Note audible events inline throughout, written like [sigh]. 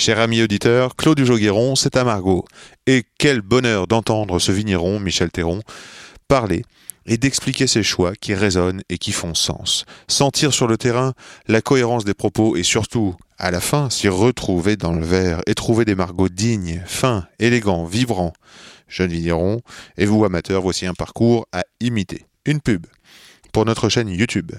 Cher ami auditeur, Claude Jogueron, c'est à Margot. Et quel bonheur d'entendre ce vigneron, Michel Théron, parler et d'expliquer ses choix qui résonnent et qui font sens. Sentir sur le terrain la cohérence des propos et surtout, à la fin, s'y retrouver dans le verre et trouver des margots dignes, fins, élégants, vibrants. Jeune vigneron, et vous amateurs, voici un parcours à imiter. Une pub pour notre chaîne YouTube.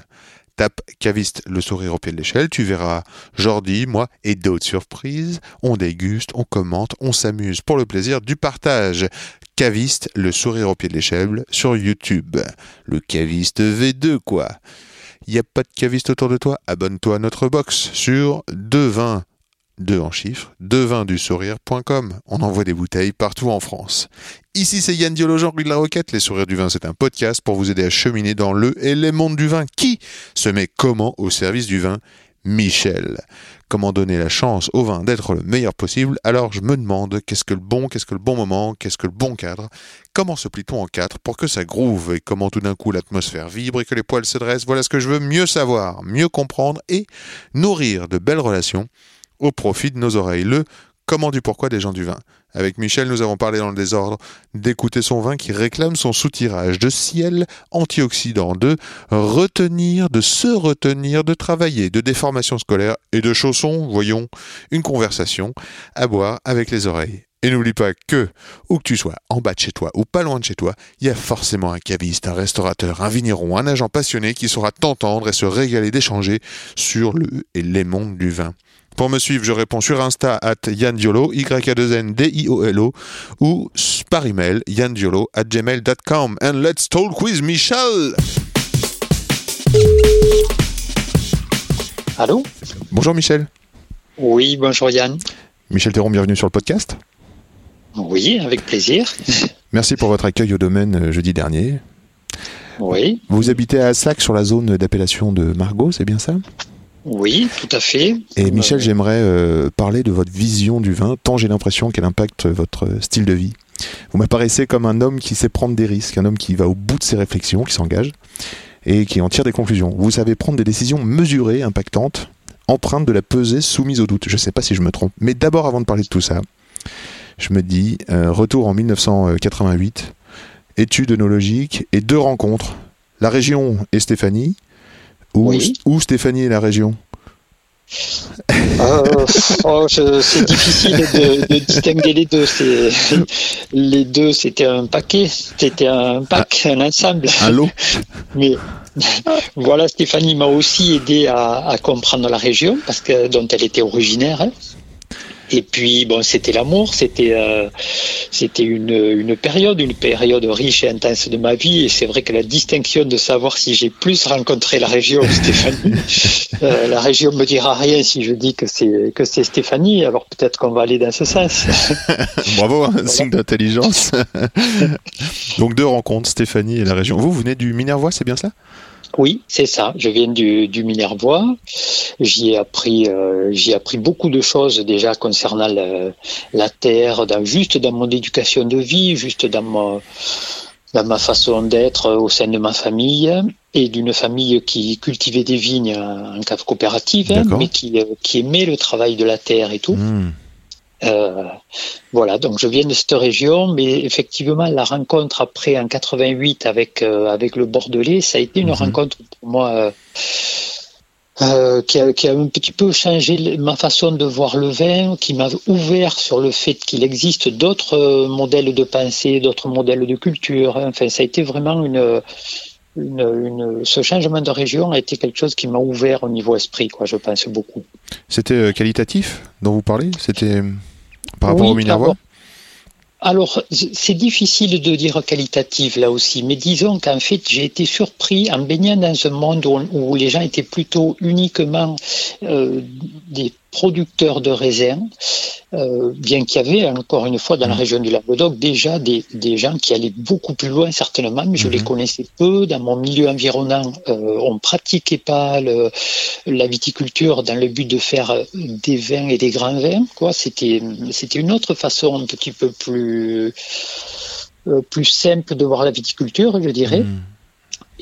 Tape caviste le sourire au pied de l'échelle, tu verras Jordi, moi et d'autres surprises. On déguste, on commente, on s'amuse pour le plaisir du partage. Caviste le sourire au pied de l'échelle sur YouTube. Le caviste V2 quoi. N'y a pas de caviste autour de toi? Abonne-toi à notre box sur 220 2 en chiffres, devindusourire.com. On envoie des bouteilles partout en France. Ici, c'est Yann Diologen, rue de la Roquette. Les Sourires du Vin, c'est un podcast pour vous aider à cheminer dans le et les mondes du vin. Qui se met comment au service du vin? Michel. Comment donner la chance au vin d'être le meilleur possible? Alors je me demande qu'est-ce que le bon, qu'est-ce que le bon moment, qu'est-ce que le bon cadre? Comment se plie-t-on en quatre pour que ça groove? Et comment tout d'un coup l'atmosphère vibre et que les poils se dressent? Voilà ce que je veux mieux savoir, mieux comprendre et nourrir de belles relations au profit de nos oreilles. Le comment du pourquoi des gens du vin. Avec Michel, nous avons parlé dans le désordre d'écouter son vin qui réclame son soutirage, de ciel antioxydant, de retenir, de se retenir, de travailler, de déformation scolaire et de chaussons, voyons, une conversation à boire avec les oreilles. Et n'oublie pas que, où que tu sois, en bas de chez toi ou pas loin de chez toi, il y a forcément un caviste, un restaurateur, un vigneron, un agent passionné qui saura t'entendre et se régaler d'échanger sur le et les mondes du vin. Pour me suivre, je réponds sur Insta at yandiolo, y a 2 n d i o l o ou par email yandiolo at gmail.com. And let's talk with Michel Allô? Bonjour Michel. Oui, bonjour Yann. Michel Théron, bienvenue sur le podcast. Oui, avec plaisir. Merci pour votre accueil au domaine euh, jeudi dernier. Oui, Vous habitez à Assac sur la zone d'appellation de Margot, c'est bien ça? Oui, tout à fait. Et Michel, j'aimerais euh, parler de votre vision du vin, tant j'ai l'impression qu'elle impacte votre style de vie. Vous m'apparaissez comme un homme qui sait prendre des risques, un homme qui va au bout de ses réflexions, qui s'engage et qui en tire des conclusions. Vous savez prendre des décisions mesurées, impactantes, empreintes de la pesée, soumise au doute. Je ne sais pas si je me trompe. Mais d'abord, avant de parler de tout ça, je me dis, euh, retour en 1988, études œnologiques et deux rencontres. La région et Stéphanie, Oui. ou Stéphanie et la région euh, oh, c'est difficile de, de distinguer les deux. Les deux, c'était un paquet, c'était un pack, un ensemble. Un lot Mais voilà, Stéphanie m'a aussi aidé à, à comprendre la région parce que dont elle était originaire. hein. Et puis bon, c'était l'amour, c'était euh, c'était une, une période, une période riche et intense de ma vie. Et c'est vrai que la distinction de savoir si j'ai plus rencontré la région [laughs] Stéphanie, euh, la région me dira rien si je dis que c'est que c'est Stéphanie. Alors peut-être qu'on va aller dans ce sens. [laughs] Bravo, un signe d'intelligence. [laughs] Donc deux rencontres, Stéphanie et la région. Vous, vous venez du Minervois, c'est bien ça? Oui, c'est ça. Je viens du, du Minervois. J'y ai appris, euh, j'y ai appris beaucoup de choses déjà concernant le- la terre, dans, juste dans mon éducation de vie, juste dans ma, dans ma façon d'être au sein de ma famille et d'une famille qui cultivait des vignes en, cave coopérative, hein, mais qui, euh, qui aimait le travail de la terre et tout. Hmm. Euh, voilà, donc je viens de cette région, mais effectivement, la rencontre après en 88 avec, euh, avec le Bordelais, ça a été une Mhm. rencontre pour moi euh, euh, qui, a, qui a un petit peu changé ma façon de voir le vin, qui m'a ouvert sur le fait qu'il existe d'autres euh, modèles de pensée, d'autres modèles de culture. Enfin, ça a été vraiment une. Une, une- ce changement de région a été quelque chose qui m'a ouvert au niveau esprit, quoi, je pense beaucoup. C'était euh, qualitatif dont vous parlez? C'était par rapport Oui, au Minervois Alors, c'est difficile de dire qualitative là aussi, mais disons qu'en fait, j'ai été surpris en baignant dans un monde où, les gens étaient plutôt uniquement euh, des producteurs de raisins, euh, bien qu'il y avait encore une fois dans la région du Languedoc déjà des, des gens qui allaient beaucoup plus loin certainement, mais je les connaissais peu. Dans mon milieu environnant, euh, on pratiquait pas le, la viticulture dans le but de faire des vins et des grands vins. Quoi, c'était c'était une autre façon un petit peu plus euh, plus simple de voir la viticulture, je dirais. D'un-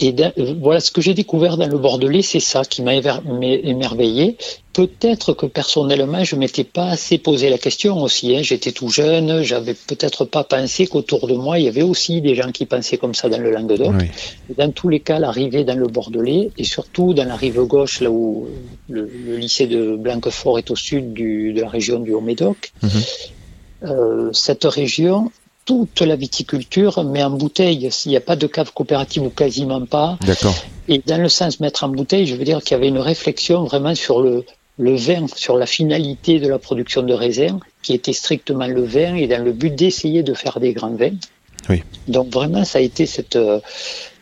euh, voilà ce que j'ai découvert dans le Bordelais, c'est ça qui m'a émerveillé. Peut-être que personnellement, je m'étais pas assez posé la question aussi. hein. J'étais tout jeune, j'avais peut-être pas pensé qu'autour de moi, il y avait aussi des gens qui pensaient comme ça dans le Languedoc. Oui. Et Dans tous les cas, l'arrivée dans le Bordelais, et surtout dans la rive gauche, là où le, le lycée de Blanquefort est au sud du- de la région du Haut-Médoc, Mhm. euh, cette région, toute la viticulture met en bouteille. S'il n'y a pas de cave coopérative ou quasiment pas, D'accord. et dans le sens mettre en bouteille, je veux dire qu'il y avait une réflexion vraiment sur le, le vin, sur la finalité de la production de raisin, qui était strictement le vin, et dans le but d'essayer de faire des grands vins. Oui. Donc vraiment, ça a été cette, euh,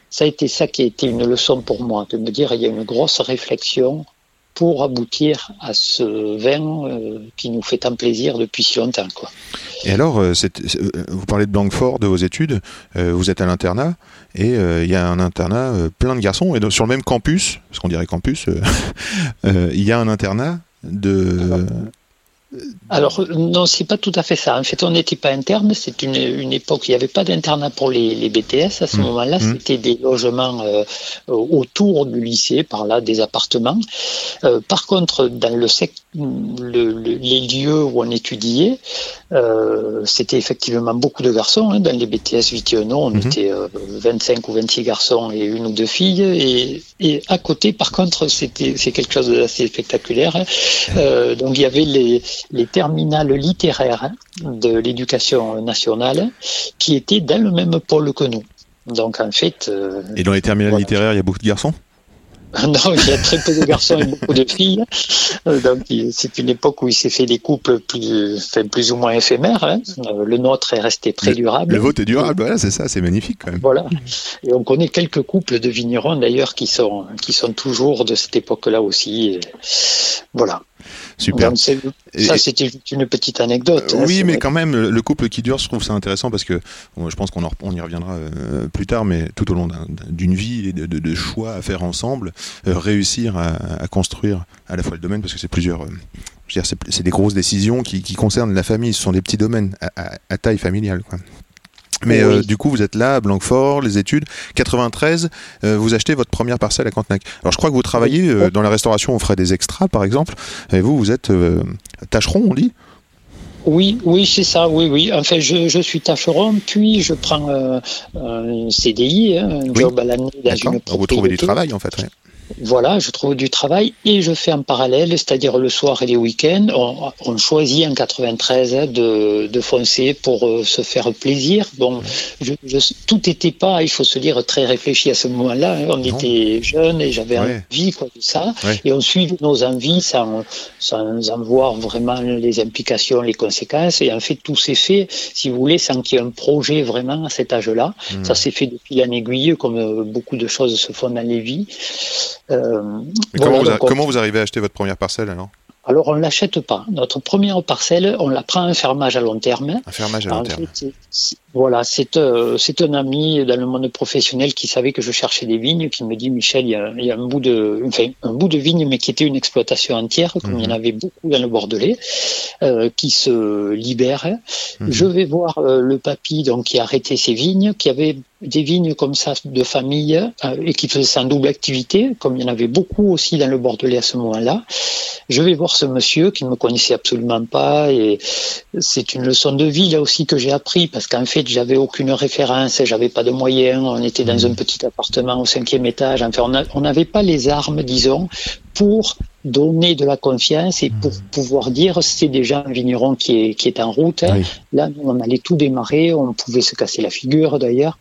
ça a été ça qui a été une leçon pour moi, de me dire il y a une grosse réflexion pour aboutir à ce vin euh, qui nous fait tant plaisir depuis si longtemps, quoi. Et alors, euh, euh, vous parlez de Blanquefort, de vos études, euh, vous êtes à l'internat, et il y a un internat plein de garçons, et sur le même campus, parce qu'on dirait campus, [laughs] il y a un internat de... Alors, euh, non, c'est pas tout à fait ça. En fait, on n'était pas interne. C'est une, une époque, il n'y avait pas d'internat pour les, les BTS. À ce Mmh. moment-là, Mmh. c'était des logements euh, euh, autour du lycée, par là, des appartements. Euh, par contre, dans le, sec, le- le- les lieux où on étudiait, euh, c'était effectivement beaucoup de garçons. hein. Dans les BTS Vitiono, on Mhm. était euh, 25 ou 26 garçons et une ou deux filles. Et, et à côté, par contre, c'était c'est quelque chose d'assez spectaculaire. hein. Euh, donc, il y avait les, les terminales littéraires de l'éducation nationale qui étaient dans le même pôle que nous. Donc, en fait, euh, Et dans les terminales Voilà. littéraires, il y a beaucoup de garçons? [laughs] Non, il y a très peu de garçons et beaucoup de filles. Donc, c'est une époque où il s'est fait des couples plus, enfin, plus ou moins éphémères. hein. Euh, Le nôtre est resté très durable. Le vote est durable, voilà, c'est ça, c'est magnifique quand même. Voilà. Et on connaît quelques couples de vignerons d'ailleurs qui sont, qui sont toujours de cette époque-là aussi. Et voilà. Super. Ça, c'était une petite anecdote. hein, oui, mais vrai. quand même, le le couple qui dure, je trouve ça intéressant parce que bon, je pense qu'on on y reviendra euh, plus tard, mais tout au long d'un- d'une vie et de, de- de choix à faire ensemble, euh, réussir à, à construire à la fois le domaine, parce que c'est plusieurs. euh, c'est c'est des grosses décisions qui, qui concernent la famille, ce sont des petits domaines à, à- à taille familiale. Quoi. Mais Oui. euh, du coup, vous êtes là à Blanquefort, les études. 93, euh, vous achetez votre première parcelle à Cantenac. Alors, je crois que vous travaillez euh, dans la restauration, on ferait des extras, par exemple. Et vous, vous êtes tâcheron, on dit? Oui, oui, c'est ça, oui, oui. Enfin, je, je suis tâcheron, puis je prends un CDI, hein, un Oui. job à l'année dans une Vous trouvez du travail, en fait. ouais. Voilà, je trouve du travail et je fais en parallèle, c'est-à-dire le soir et les week-ends, on, on choisit en 93 hein, de, de foncer pour euh, se faire plaisir. Bon, je, je, tout n'était pas, il faut se dire, très réfléchi à ce moment-là. hein. On Non. était jeunes et j'avais Ouais. envie quoi, de ça. Ouais. Et on suivait nos envies sans, sans en voir vraiment les implications, les conséquences. Et en fait, tout s'est fait, si vous voulez, sans qu'il y ait un projet vraiment à cet âge-là. Hmm. Ça s'est fait depuis l'an aiguille, comme euh, beaucoup de choses se font dans les vies. Euh, voilà, comment, vous a- comment vous arrivez à acheter votre première parcelle alors? Alors on ne l'achète pas. Notre première parcelle, on la prend en fermage à long terme. Un fermage à long En terme. fait, voilà, c'est euh, c'est un ami dans le monde professionnel qui savait que je cherchais des vignes, qui me dit Michel, il y a, il y a un bout de, enfin, un bout de vigne, mais qui était une exploitation entière, comme il y en Mhm. avait beaucoup dans le Bordelais, euh, qui se libère. Mhm. Je vais voir euh, le papy, donc qui a arrêté ses vignes, qui avait des vignes comme ça de famille et qui faisait ça en double activité, comme il y en avait beaucoup aussi dans le Bordelais à ce moment-là. Je vais voir ce monsieur qui ne me connaissait absolument pas et c'est une leçon de vie là aussi que j'ai appris parce qu'en fait j'avais aucune référence, j'avais pas de moyens, on était dans un petit appartement au cinquième étage, enfin on n'avait pas les armes disons pour donner de la confiance et pour pouvoir dire c'est déjà un vigneron qui est, qui est en route. Oui. Là, on allait tout démarrer, on pouvait se casser la figure d'ailleurs.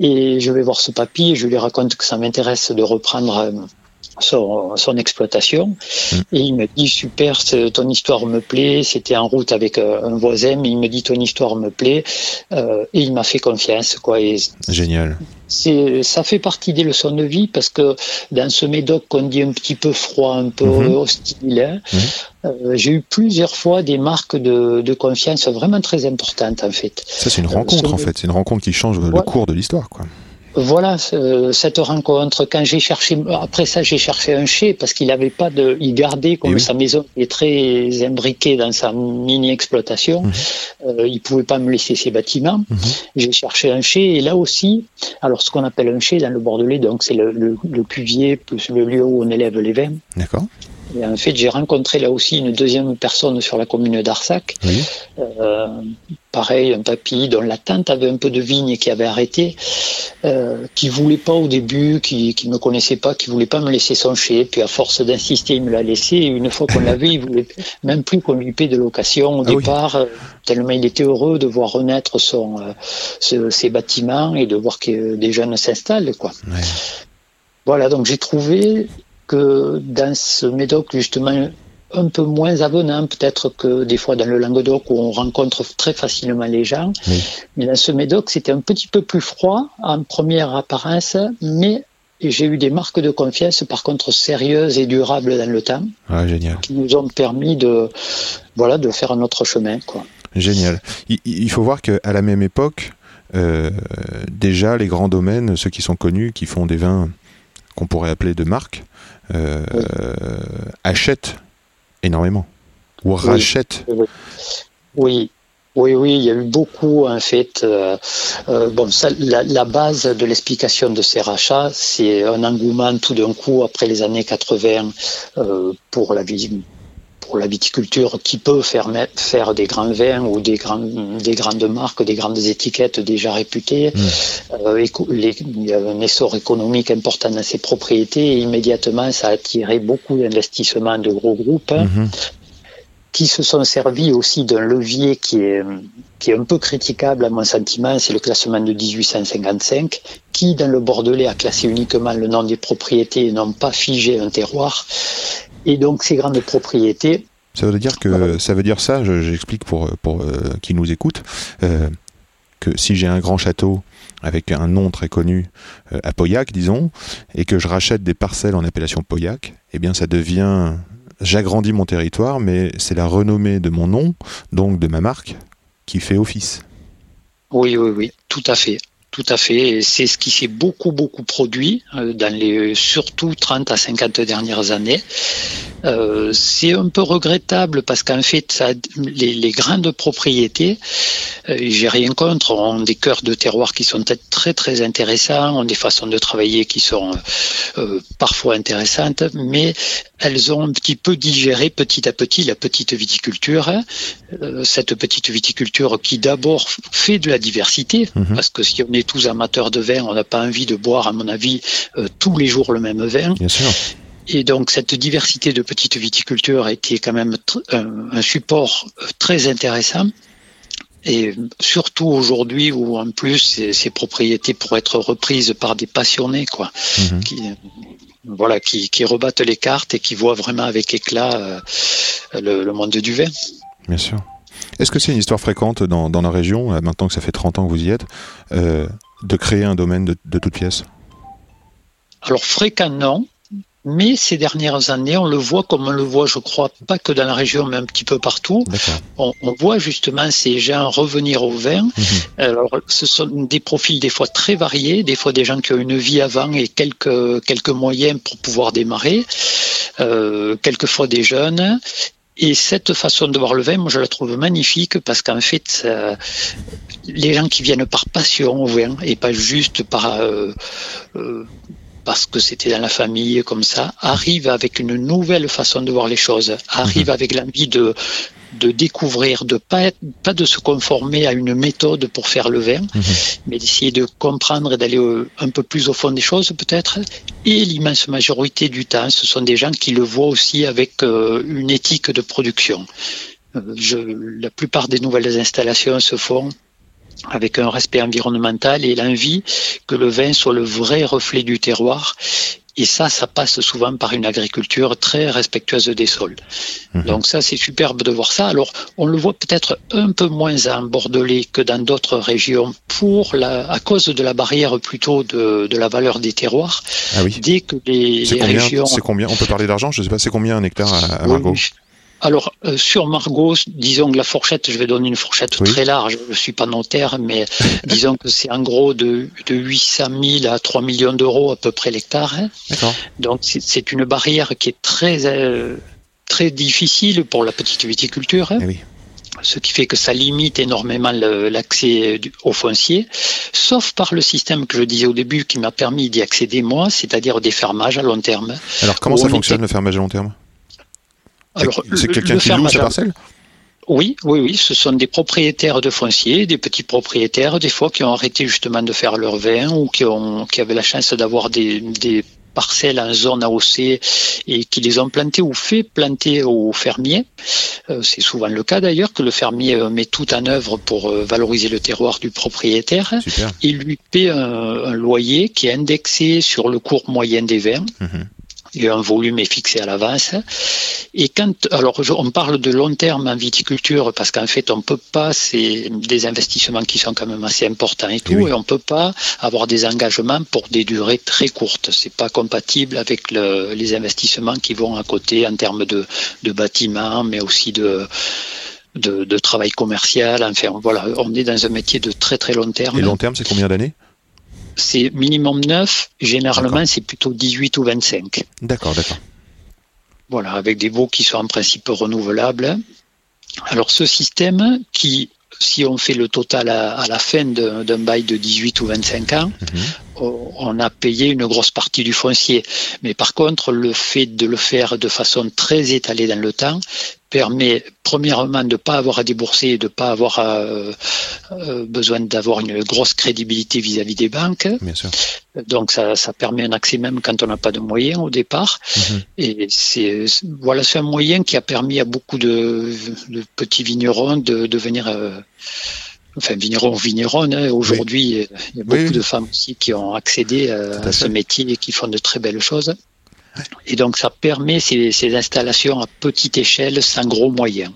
Et je vais voir ce papy et je lui raconte que ça m'intéresse de reprendre euh, son, son exploitation. Et il me dit super, ton histoire me plaît. C'était en route avec euh, un voisin, mais il me dit ton histoire me plaît. Euh, et il m'a fait confiance, quoi. Et Génial. ça fait partie des leçons de vie parce que dans ce médoc qu'on dit un petit peu froid, un peu Mhm. hostile, hein, euh, j'ai eu plusieurs fois des marques de, de confiance vraiment très importantes en fait. Ça, c'est une rencontre, en fait. C'est une rencontre qui change le cours de l'histoire, quoi. Voilà cette rencontre. Quand j'ai cherché, après ça, j'ai cherché un chez parce qu'il avait pas de, il gardait comme Eh oui. sa maison est très imbriquée dans sa mini exploitation. Mhm. Euh, il pouvait pas me laisser ses bâtiments. Mhm. J'ai cherché un chez et là aussi, alors ce qu'on appelle un chez dans le Bordelais, donc c'est le, le, le cuvier plus le lieu où on élève les vins. D'accord. Et en fait, j'ai rencontré là aussi une deuxième personne sur la commune d'Arsac. Oui. Euh, pareil, un papy dont la tante avait un peu de vigne et qui avait arrêté, euh, qui voulait pas au début, qui, qui me connaissait pas, qui voulait pas me laisser son chai. Puis à force d'insister, il me l'a laissé. Et une fois qu'on l'avait, il voulait même plus qu'on lui paie de location au Ah départ, euh, tellement il était heureux de voir renaître son, euh, ce- ses bâtiments et de voir que des jeunes s'installent, quoi. Ouais. Voilà, donc j'ai trouvé que dans ce médoc, justement, un peu moins avenant peut-être que des fois dans le Languedoc où on rencontre très facilement les gens. Oui. Mais dans ce médoc, c'était un petit peu plus froid en première apparence, mais j'ai eu des marques de confiance par contre sérieuses et durables dans le temps Ah, génial. qui nous ont permis de, voilà, de faire un autre chemin, quoi. Génial. Il, il faut voir qu'à la même époque, euh, déjà, les grands domaines, ceux qui sont connus, qui font des vins qu'on pourrait appeler de marque, euh, Oui. achètent énormément. Ou rachètent. Oui, oui, oui, il y a eu beaucoup en fait. euh, euh, bon, ça, la, la base de l'explication de ces rachats, c'est un engouement tout d'un coup après les années 80 euh, pour la vie pour la viticulture qui peut faire, faire des grands vins ou des, grands, des grandes marques, des grandes étiquettes déjà réputées. Euh, éco- les- il y a un essor économique important dans ces propriétés et immédiatement ça a attiré beaucoup d'investissements de gros groupes Mhm. qui se sont servis aussi d'un levier qui est, qui est un peu critiquable à mon sentiment, c'est le classement de 1855, qui dans le Bordelais a classé uniquement le nom des propriétés et non pas figé un terroir. Et donc ces grandes propriétés, Ça veut dire que Voilà. ça veut dire ça. je- J'explique pour pour euh, qui nous écoute euh, que si j'ai un grand château avec un nom très connu euh, à Pauillac, disons, et que je rachète des parcelles en appellation Pauillac, eh bien ça devient j'agrandis mon territoire, mais c'est la renommée de mon nom, donc de ma marque, qui fait office. Oui, oui, oui, tout à fait. Tout à fait. C'est ce qui s'est beaucoup, beaucoup produit euh, dans les surtout 30 à 50 dernières années. Euh, c'est un peu regrettable parce qu'en fait, ça, les, les grandes propriétés, euh, j'ai rien contre, ont des cœurs de terroir qui sont peut-être très, très intéressants, ont des façons de travailler qui sont euh, parfois intéressantes, mais elles ont un petit peu digéré petit à petit la petite viticulture. hein. Cette petite viticulture qui d'abord fait de la diversité, Mhm. parce que si on est tous amateurs de vin, on n'a pas envie de boire, à mon avis, euh, tous les jours le même vin. Bien sûr. Et donc cette diversité de petite viticulture a été quand même tr- un, un support euh, très intéressant. Et surtout aujourd'hui où en plus ces, ces propriétés pourraient être reprises par des passionnés, quoi, Mhm. qui, euh, voilà, qui, qui rebattent les cartes et qui voient vraiment avec éclat euh, le, le monde du vin. Bien sûr. Est-ce que c'est une histoire fréquente dans, dans la région, euh, maintenant que ça fait 30 ans que vous y êtes, euh, de créer un domaine de, de toute pièce Alors fréquent non, mais ces dernières années, on le voit comme on le voit, je crois, pas que dans la région, mais un petit peu partout. On voit justement ces gens revenir au vin. Mhm. Alors, ce sont des profils des fois très variés, des fois des gens qui ont une vie avant et quelques quelques moyens pour pouvoir démarrer, euh, quelquefois des jeunes. Et cette façon de voir le vin, moi, je la trouve magnifique parce qu'en fait, les gens qui viennent par passion au vin et pas juste par euh, euh, parce que c'était dans la famille comme ça, arrivent avec une nouvelle façon de voir les choses, arrivent avec l'envie de de découvrir, de pas être, pas de se conformer à une méthode pour faire le vin, Mhm. mais d'essayer de comprendre et d'aller euh, un peu plus au fond des choses peut-être. Et l'immense majorité du temps, ce sont des gens qui le voient aussi avec euh, une éthique de production. Euh, je, la plupart des nouvelles installations se font avec un respect environnemental et l'envie que le vin soit le vrai reflet du terroir Et ça, ça passe souvent par une agriculture très respectueuse des sols. Mhm. Donc ça, c'est superbe de voir ça. Alors, on le voit peut-être un peu moins en Bordelais que dans d'autres régions pour la, à cause de la barrière plutôt de, de la valeur des terroirs. Ah oui. Dès que les, les combien, régions... c'est combien On peut parler d'argent Je sais pas, c'est combien un hectare à, à Margaux? oui. Alors, euh, sur Margot, disons que la fourchette, je vais donner une fourchette Oui. très large, je ne suis pas notaire, mais [laughs] disons que c'est en gros de, de 800 000 à 3 millions d'euros à peu près l'hectare. hein. Donc, c'est- une barrière qui est très, euh, très difficile pour la petite viticulture. hein. Eh oui. Ce qui fait que ça limite énormément l'accès du- au foncier, sauf par le système que je disais au début qui m'a permis d'y accéder moi, c'est-à-dire des fermages à long terme. Alors comment ça on fonctionne était- le fermage à long terme? C'est- Alors, C'est le- quelqu'un qui loue fermage sa à- parcelle Oui, oui, oui, ce sont des propriétaires de fonciers, des petits propriétaires, des fois qui ont arrêté justement de faire leur vin ou qui, ont, qui avaient la chance d'avoir des, des parcelles en zone AOC et qui les ont plantées ou fait planter aux fermiers. Euh, C'est souvent le cas d'ailleurs que le fermier euh, met tout en œuvre pour euh, valoriser le terroir du propriétaire. Super. Il lui paie un, un loyer qui est indexé sur le cours moyen des vins Mhm. Et un volume est fixé à l'avance. Et quand, alors, on parle de long terme en viticulture parce qu'en fait, on peut pas, c'est des investissements qui sont quand même assez importants et tout, oui. et on peut pas avoir des engagements pour des durées très courtes. C'est pas compatible avec le- les investissements qui vont à côté en termes de, de bâtiments, mais aussi de, de, de travail commercial. Enfin, voilà, on est dans un métier de très très long terme. Et long terme, c'est combien d'années? C'est minimum 9, généralement c'est plutôt 18 ou 25. D'accord, d'accord. Voilà, avec des baux qui sont en principe renouvelables. Alors ce système qui, si on fait le total à, à la fin d'un bail de 18 ou 25 ans, Mhm. on a payé une grosse partie du foncier. Mais par contre, le fait de le faire de façon très étalée dans le temps permet premièrement de ne pas avoir à débourser et de ne pas avoir euh, euh, besoin d'avoir une grosse crédibilité vis-à-vis des banques. Bien sûr. Donc ça, ça permet un accès même quand on n'a pas de moyens au départ. Mhm. Et c'est voilà, c'est un moyen qui a permis à beaucoup de, de petits vignerons de devenir, euh, enfin vignerons, vigneronnes. hein. Aujourd'hui, il y a beaucoup Oui, de femmes aussi qui ont accédé à à ce métier et qui font de très belles choses. Et donc ça permet ces, installations à petite échelle, sans gros moyens.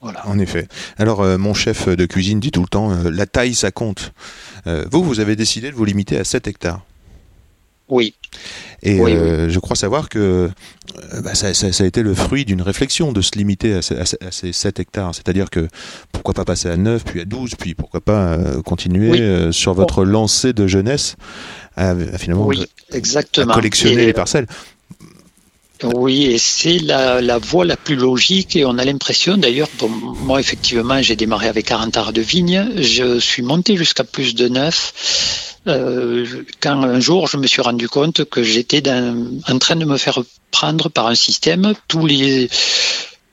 Voilà. En effet. Alors, euh, mon chef de cuisine dit tout le temps, euh, la taille, ça compte. Euh, vous, vous avez décidé de vous limiter à 7 hectares. Oui. Et Oui, euh, je crois savoir que euh, bah, ça, ça- ça a été le fruit d'une réflexion de se limiter à, ce- à ce- à ces 7 hectares. C'est-à-dire que pourquoi pas passer à 9, puis à 12, puis pourquoi pas euh, continuer Oui. euh, sur votre lancée de jeunesse à, à finalement exactement. collectionner Et- les parcelles. Oui, et c'est la, la voie la plus logique et on a l'impression d'ailleurs, bon, moi effectivement j'ai démarré avec 40 arts de vigne, je suis monté jusqu'à plus de 9 euh, quand un jour je me suis rendu compte que j'étais en train de me faire prendre par un système, tous les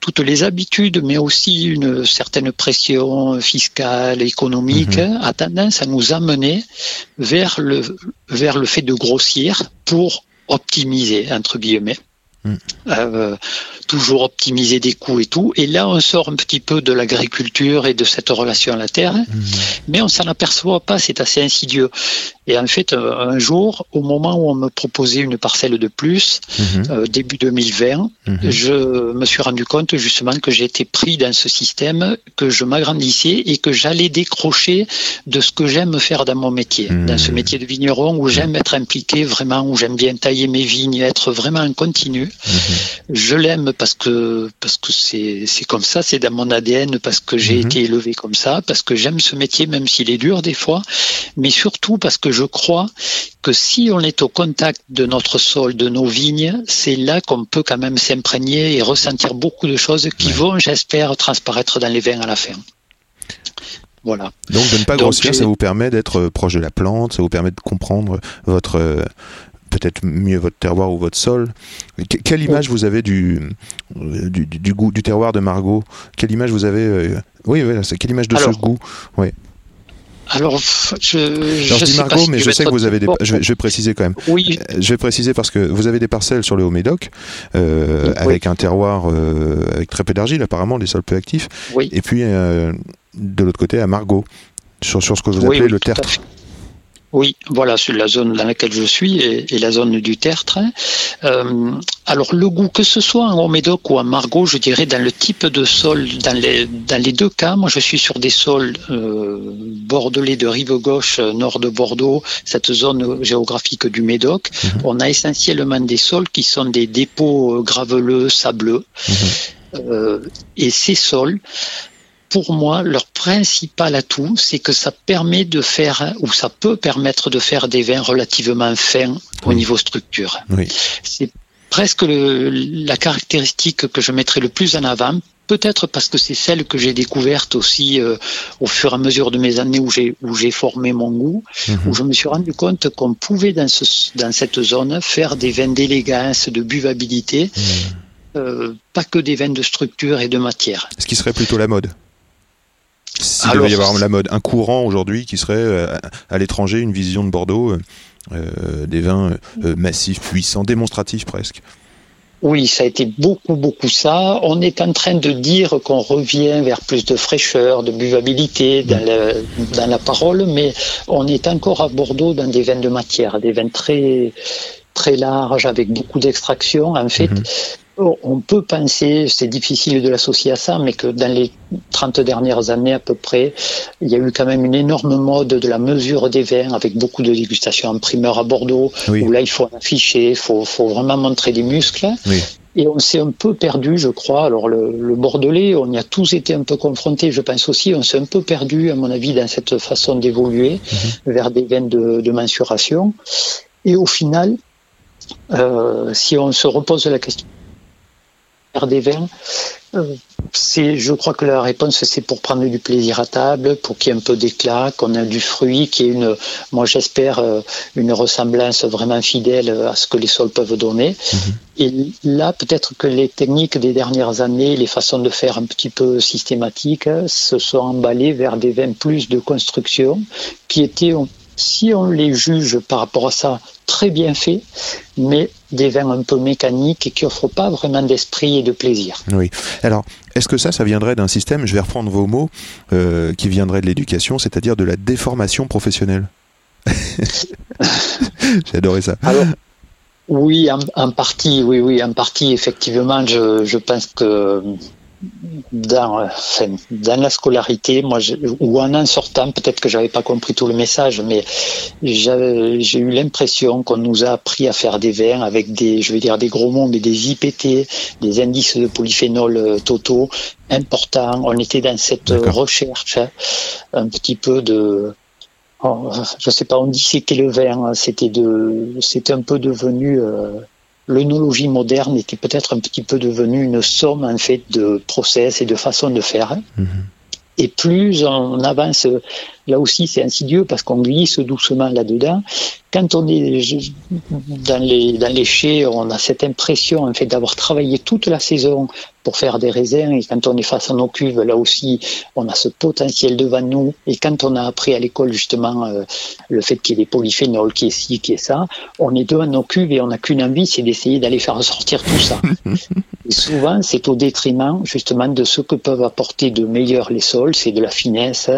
toutes les habitudes, mais aussi une certaine pression fiscale, économique, a tendance à nous amener vers le, vers le fait de grossir pour optimiser, entre guillemets. Mm. Euh, toujours optimiser des coûts et tout. Et là, on sort un petit peu de l'agriculture et de cette relation à la terre, Mhm. mais on s'en aperçoit pas, c'est assez insidieux. Et en fait, euh, un jour, au moment où on me proposait une parcelle de plus, Mhm. euh, début 2020, Mhm. je me suis rendu compte justement que j'étais pris dans ce système, que je m'agrandissais et que j'allais décrocher de ce que j'aime faire dans mon métier, Mhm. dans ce métier de vigneron où j'aime être impliqué vraiment, où j'aime bien tailler mes vignes, être vraiment en continu. Je l'aime parce que parce que c'est c'est comme ça, c'est dans mon ADN, parce que j'ai été élevé comme ça, parce que j'aime ce métier même s'il est dur des fois, mais surtout parce que je crois que si on est au contact de notre sol, de nos vignes, c'est là qu'on peut quand même s'imprégner et ressentir beaucoup de choses qui Ouais. vont, j'espère, transparaître dans les vins à la fin. Voilà. Donc de ne pas grossir, ça vous permet d'être proche de la plante, ça vous permet de comprendre votre euh, peut-être mieux votre terroir ou votre sol. Que- quelle image vous avez du, euh, du, goût du terroir de Margot? Quelle image vous avez euh, Oui, voilà, quelle image de ce goût? Alors, je, Alors, je dis Margot, si mais je sais que vous avez des. Je vais, je vais préciser quand même. Oui, Euh, Je vais préciser parce que vous avez des parcelles sur le Haut-Médoc, euh, Oui. avec un terroir euh, avec très peu d'argile, apparemment, des sols peu actifs. oui. Et puis, euh, de l'autre côté, à Margot, sur, sur ce que vous appelez le tertre. Oui, voilà, c'est la zone dans laquelle je suis et, et la zone du tertre. Euh, alors le goût, que ce soit en Haut-Médoc ou en Margot, je dirais dans le type de sol, dans les, dans les deux cas, moi je suis sur des sols euh, bordelais de rive gauche, euh, nord de Bordeaux, cette zone géographique du Médoc. On a essentiellement des sols qui sont des dépôts euh, graveleux, sableux. Euh, et ces sols, pour moi, leur principal atout, c'est que ça permet de faire, ou ça peut permettre de faire des vins relativement fins au Oui. niveau structure. Oui. C'est presque le- la caractéristique que je mettrais le plus en avant. Peut-être parce que c'est celle que j'ai découverte aussi euh, au fur et à mesure de mes années où j'ai où j'ai formé mon goût, Mhm. où je me suis rendu compte qu'on pouvait dans ce dans cette zone faire des vins d'élégance, de buvabilité, euh, pas que des vins de structure et de matière. Ce qui serait plutôt la mode. S'il devait y avoir la mode, un courant aujourd'hui qui serait euh, à l'étranger, une vision de Bordeaux, euh, euh, des vins euh, massifs, puissants, démonstratifs presque. Oui, ça a été beaucoup, beaucoup ça. On est en train de dire qu'on revient vers plus de fraîcheur, de buvabilité dans, le- dans la parole, mais on est encore à Bordeaux dans des vins de matière, des vins très, très larges, avec beaucoup d'extraction. En fait, Mhm. on- on peut penser, c'est difficile de l'associer à ça, mais que dans les 30 dernières années à peu près, il y a eu quand même une énorme mode de la mesure des vins, avec beaucoup de dégustations en primeur à Bordeaux, Oui. où là, il faut en afficher, il faut, faut vraiment montrer des muscles. Oui. Et on s'est un peu perdu, je crois. Alors le, le Bordelais, on y a tous été un peu confrontés, je pense aussi. On s'est un peu perdu, à mon avis, dans cette façon d'évoluer vers des vins de, de mensuration. Et au final, euh, si on se repose la question des vins, euh, c'est, je crois que la réponse c'est pour prendre du plaisir à table, pour qu'il y ait un peu d'éclat, qu'on ait du fruit, qu'il y ait une, moi j'espère euh, une ressemblance vraiment fidèle à ce que les sols peuvent donner. Et là, peut-être que les techniques des dernières années, les façons de faire un petit peu systématiques, se sont emballées vers des vins plus de construction, qui étaient, si on les juge par rapport à ça, très bien faits, mais des vins un peu mécaniques et qui offrent pas vraiment d'esprit et de plaisir. Oui. Alors, est-ce que ça, ça viendrait d'un système, je vais reprendre vos mots, euh, qui viendrait de l'éducation, c'est-à-dire de la déformation professionnelle? [laughs] J'ai adoré ça. Alors, oui, en, en partie, oui, oui, en partie, effectivement, je, je pense que dans, euh, enfin, dans la scolarité, moi, je- ou en en sortant, peut-être que j'avais pas compris tout le message, mais j'ai eu l'impression qu'on nous a appris à faire des vins avec des, je vais dire, des gros mots, mais des IPT, des indices de polyphénol euh, totaux importants. On était dans cette recherche, hein, un petit peu de, Oh, je sais pas, on disséquait le vin, hein, c'était de, c'était un peu devenu, euh, l'œnologie moderne était peut-être un petit peu devenue une somme en fait de process et de façon de faire. hein. Et plus on avance, là aussi c'est insidieux parce qu'on glisse doucement là-dedans. Quand on est dans les, dans les chais, on a cette impression en fait d'avoir travaillé toute la saison pour faire des raisins et quand on est face à nos cuves, là aussi on a ce potentiel devant nous et quand on a appris à l'école justement euh, le fait qu'il y ait des polyphénols, qu'il y ait ci, qu'il y ait ça, on est devant nos cuves et on n'a qu'une envie, c'est d'essayer d'aller faire ressortir tout ça. [laughs] Et souvent, c'est au détriment justement de ce que peuvent apporter de meilleur les sols. C'est de la finesse,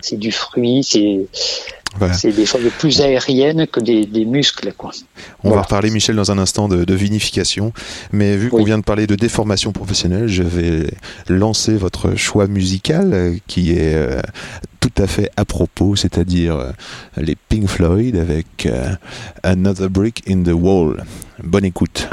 c'est du fruit, c'est Voilà. c'est des choses plus aériennes que des, des muscles. Quoi. On Voilà. va reparler, Michel, dans un instant de, de vinification. Mais vu qu'on Oui. vient de parler de déformation professionnelle, je vais lancer votre choix musical euh, qui est euh, tout à fait à propos, c'est-à-dire euh, les Pink Floyd avec euh, Another Brick in the Wall. Bonne écoute.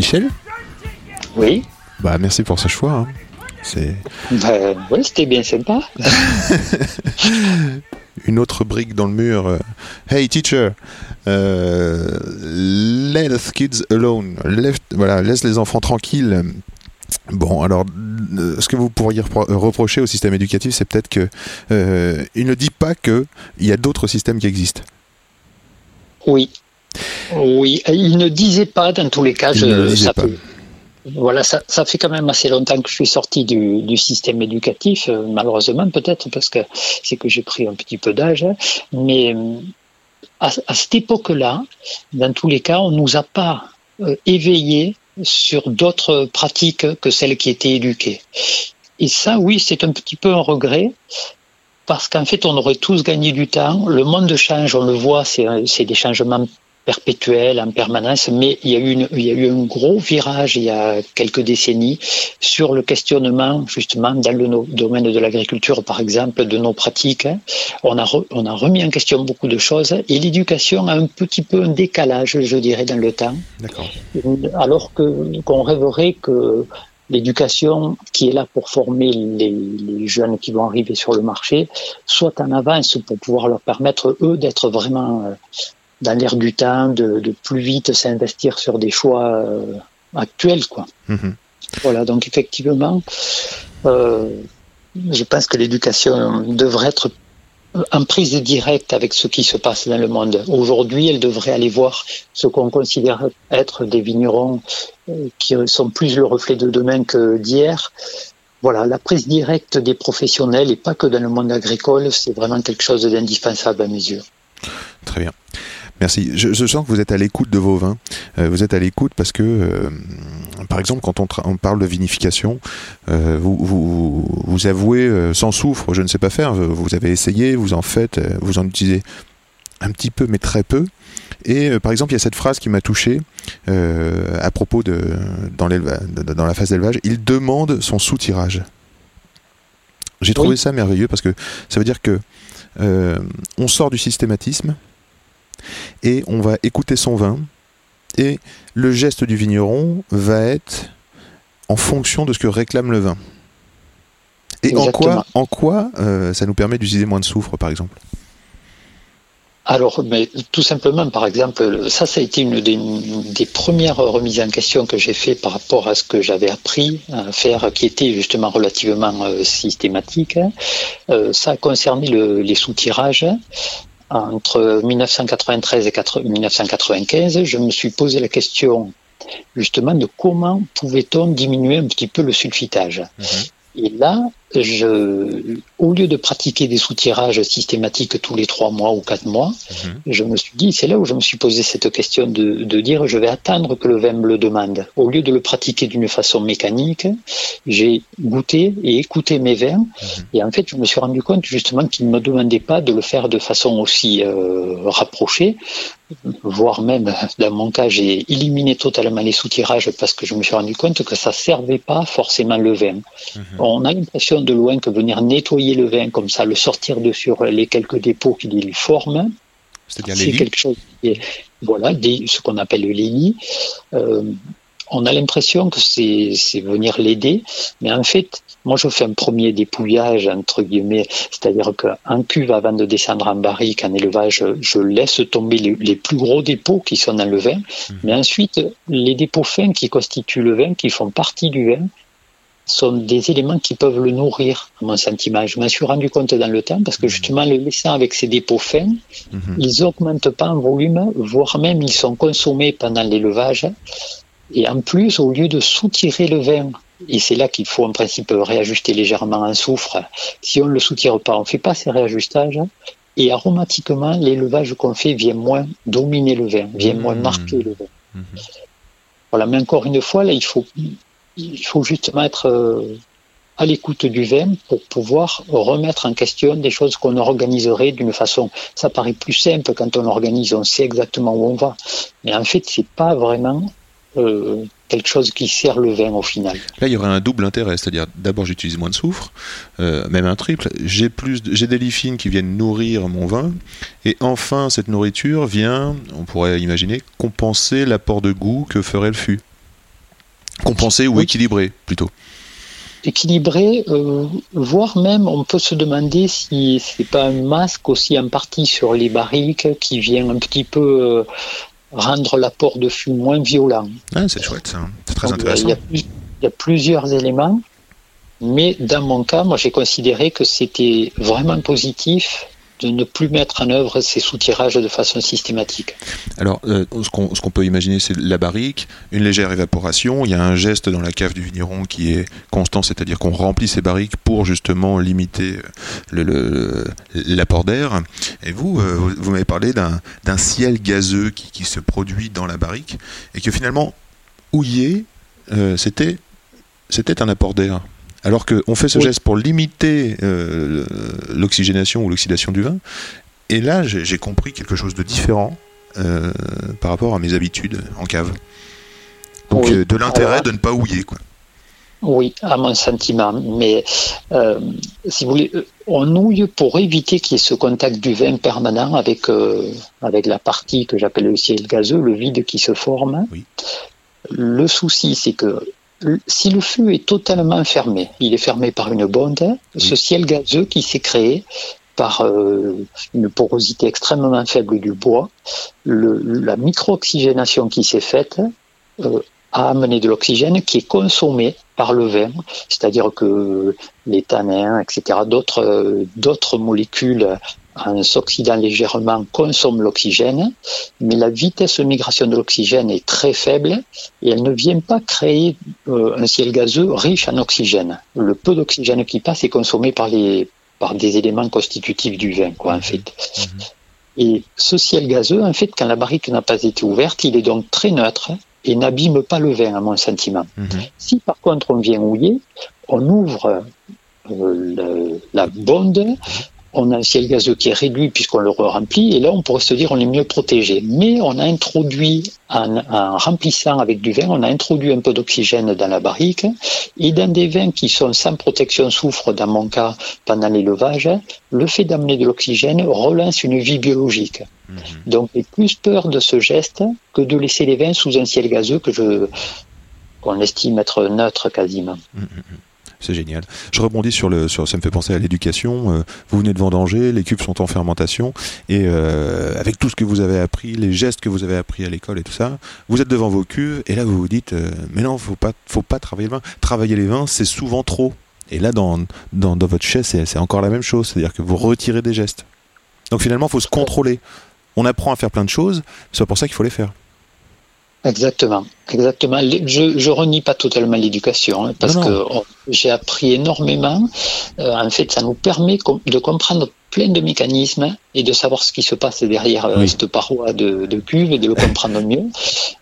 Michel Oui. Bah merci pour ce choix. hein. C'est Ben, ouais, c'était bien sympa. [laughs] une autre brique dans le mur. Hey teacher, euh, let the kids alone. Left- voilà, laisse les enfants tranquilles. Bon, alors, euh, ce que vous pourriez repro- reprocher au système éducatif, c'est peut-être que euh, il ne dit pas que il y a d'autres systèmes qui existent. Oui. Oui, il ne disait pas dans tous les cas. Il je- ça fait- voilà, ça, ça fait quand même assez longtemps que je suis sorti du, du système éducatif, euh, malheureusement peut-être parce que c'est que j'ai pris un petit peu d'âge, hein. mais euh, à, à cette époque-là, dans tous les cas, on nous a pas euh, éveillés sur d'autres pratiques que celles qui étaient éduquées. Et ça, oui, c'est un petit peu un regret. Parce qu'en fait, on aurait tous gagné du temps. Le monde change, on le voit, c'est des changements perpétuels en permanence, mais il y, a eu une, il y a eu un gros virage il y a quelques décennies sur le questionnement, justement, dans le domaine de l'agriculture, par exemple, de nos pratiques. On a, re- on a remis en question beaucoup de choses et l'éducation a un petit peu un décalage, je dirais, dans le temps alors que qu'on rêverait que l'éducation qui est là pour former les, les jeunes qui vont arriver sur le marché soit en avance pour pouvoir leur permettre eux d'être vraiment euh, dans l'air du temps, de, de plus vite s'investir sur des choix euh, actuels quoi. Mhm. Voilà donc effectivement, euh, je pense que l'éducation devrait être en prise directe avec ce qui se passe dans le monde. Aujourd'hui, elle devrait aller voir ce qu'on considère être des vignerons euh, qui sont plus le reflet de demain que d'hier. Voilà, la prise directe des professionnels et pas que dans le monde agricole, c'est vraiment quelque chose d'indispensable à mes yeux. Très bien. Merci. Je, je sens que vous êtes à l'écoute de vos vins. Euh, vous êtes à l'écoute parce que, euh, par exemple, quand on, parle de vinification, euh, vous, vous, vous avouez sans souffre, je ne sais pas faire. Vous avez essayé, vous en faites, vous en utilisez un petit peu, mais très peu. Et par exemple, il y a cette phrase qui m'a touché à propos de dans, dans la phase d'élevage. Il demande son soutirage. J'ai trouvé Oui. ça merveilleux parce que ça veut dire que on sort du systématisme et on va écouter son vin et le geste du vigneron va être en fonction de ce que réclame le vin. Et en quoi, en quoi euh, ça nous permet d'utiliser moins de soufre, par exemple? Alors, mais tout simplement, par exemple, ça, ça a été une des, des premières remises en question que j'ai fait par rapport à ce que j'avais appris à faire, qui était justement relativement euh, systématique. hein. Euh, ça a concerné le- les soutirages. Entre 1993 et 4 1995, je me suis posé la question justement de comment pouvait-on diminuer un petit peu le sulfitage. Et là, je, au lieu de pratiquer des soutirages systématiques tous les trois mois ou quatre mois, je me suis dit, c'est là où je me suis posé cette question de, de dire, je vais attendre que le vin me le demande. Au lieu de le pratiquer d'une façon mécanique, j'ai goûté et écouté mes vins. Et en fait, je me suis rendu compte justement qu'il ne me demandait pas de le faire de façon aussi euh, rapprochée, voire même, dans mon cas, j'ai éliminé totalement les soutirages parce que je me suis rendu compte que ça servait pas forcément le vin. On a l'impression de loin que venir nettoyer le vin comme ça, le sortir de sur les quelques dépôts qu'il y forme, c'est quelque chose qui est, voilà, des, ce qu'on appelle le léni. Euh, on a l'impression que c'est c'est venir l'aider, mais en fait, moi je fais un premier dépouillage entre guillemets, c'est-à-dire qu'en cuve avant de descendre en barrique, en élevage, je laisse tomber les, les plus gros dépôts qui sont dans le vin, mais ensuite les dépôts fins qui constituent le vin, qui font partie du vin, sont des éléments qui peuvent le nourrir, à mon sentiment. Je m'en suis rendu compte dans le temps parce que justement, le laissant avec ces dépôts fins, Mhm. ils augmentent pas en volume, voire même ils sont consommés pendant l'élevage. Et en plus, au lieu de soutirer le vin, et c'est là qu'il faut en principe réajuster légèrement en soufre, si on ne le soutire pas, on ne fait pas ces réajustages, et aromatiquement, l'élevage qu'on fait vient moins dominer le vin, vient moins Mhm. marquer le vin. Mhm. Voilà, mais encore une fois, là, il faut, il faut justement être euh, à l'écoute du vin pour pouvoir remettre en question des choses qu'on organiserait d'une façon. Ça paraît plus simple quand on organise, on sait exactement où on va. Mais en fait, c'est pas vraiment euh, quelque chose qui sert le vin au final. Là, il y aurait un double intérêt, c'est-à-dire d'abord j'utilise moins de soufre, euh, même un triple. J'ai plus, j'ai des lits fines qui viennent nourrir mon vin, et enfin cette nourriture vient, on pourrait imaginer, compenser l'apport de goût que ferait le fût. Compensé ou Oui. équilibré, plutôt. équilibré, euh, voire même on peut se demander si c'est pas un masque aussi en partie sur les barriques qui vient un petit peu euh, rendre l'apport de fût moins violent. Ah, c'est chouette, ça. C'est très Donc, intéressant. Il y, a, plus- il y a plusieurs éléments, mais dans mon cas, moi j'ai considéré que c'était vraiment positif de ne plus mettre en œuvre ces soutirages de façon systématique. Alors, euh, ce qu'on peut imaginer, c'est la barrique, une légère évaporation. Il y a un geste dans la cave du vigneron qui est constant, c'est-à-dire qu'on remplit ces barriques pour justement limiter l'apport d'air. Et vous, euh, vous, m'avez parlé d'un ciel gazeux qui, se produit dans la barrique et que finalement, houiller, euh, c'était un apport d'air. Alors qu'on fait ce Oui. geste pour limiter euh, l'oxygénation ou l'oxydation du vin. Et là, j'ai compris quelque chose de différent euh, par rapport à mes habitudes en cave. Donc Oui. euh, de l'intérêt Alors- de ne pas houiller. Quoi. Oui, à mon sentiment. Mais euh, si vous voulez, on houille pour éviter qu'il y ait ce contact du vin permanent avec, euh, avec la partie que j'appelle le ciel gazeux, le vide qui se forme. Oui. Le souci, c'est que si le fût est totalement fermé, il est fermé par une bonde, ce ciel gazeux qui s'est créé par euh, une porosité extrêmement faible du bois, le, la micro-oxygénation qui s'est faite euh, a amené de l'oxygène qui est consommé par le vin, c'est-à-dire que les tanins, etc., d'autres euh, d'autres molécules en s'oxydant légèrement consomment l'oxygène, mais la vitesse de migration de l'oxygène est très faible et elle ne vient pas créer euh, un ciel gazeux riche en oxygène. Le peu d'oxygène qui passe est consommé par les par des éléments constitutifs du vin, quoi, en fait. Et ce ciel gazeux, en fait, quand la barrique n'a pas été ouverte, il est donc très neutre et n'abîme pas le vin, à mon sentiment. Mhm. Si par contre on vient houiller, on ouvre euh, le- la bonde, on a un ciel gazeux qui est réduit puisqu'on le remplit, et là on pourrait se dire on est mieux protégé. Mais on a introduit, en, en remplissant avec du vin, on a introduit un peu d'oxygène dans la barrique, et dans des vins qui sont sans protection soufre, dans mon cas, pendant l'élevage, le fait d'amener de l'oxygène relance une vie biologique. Mhm. Donc j'ai plus peur de ce geste que de laisser les vins sous un ciel gazeux que je qu'on estime être neutre quasiment. C'est génial. Je rebondis sur le, sur, ça me fait penser à l'éducation. Euh, vous venez de vendanger, les cubes sont en fermentation, et euh, avec tout ce que vous avez appris, les gestes que vous avez appris à l'école et tout ça, vous êtes devant vos cuves, et là vous vous dites, euh, mais non, faut pas, faut pas travailler le vin. Travailler les vins, c'est souvent trop. Et là, dans, dans, dans votre chaise, c'est c'est encore la même chose, c'est-à-dire que vous retirez des gestes. Donc finalement, il faut se contrôler. On apprend à faire plein de choses, c'est pour ça qu'il faut les faire. Exactement, exactement. Je, je renie pas totalement l'éducation hein, parce Non, non. que on- j'ai appris énormément. Euh, en fait, ça nous permet de comprendre plein de mécanismes et de savoir ce qui se passe derrière euh, Oui. cette paroi de, de cuve et de le comprendre mieux.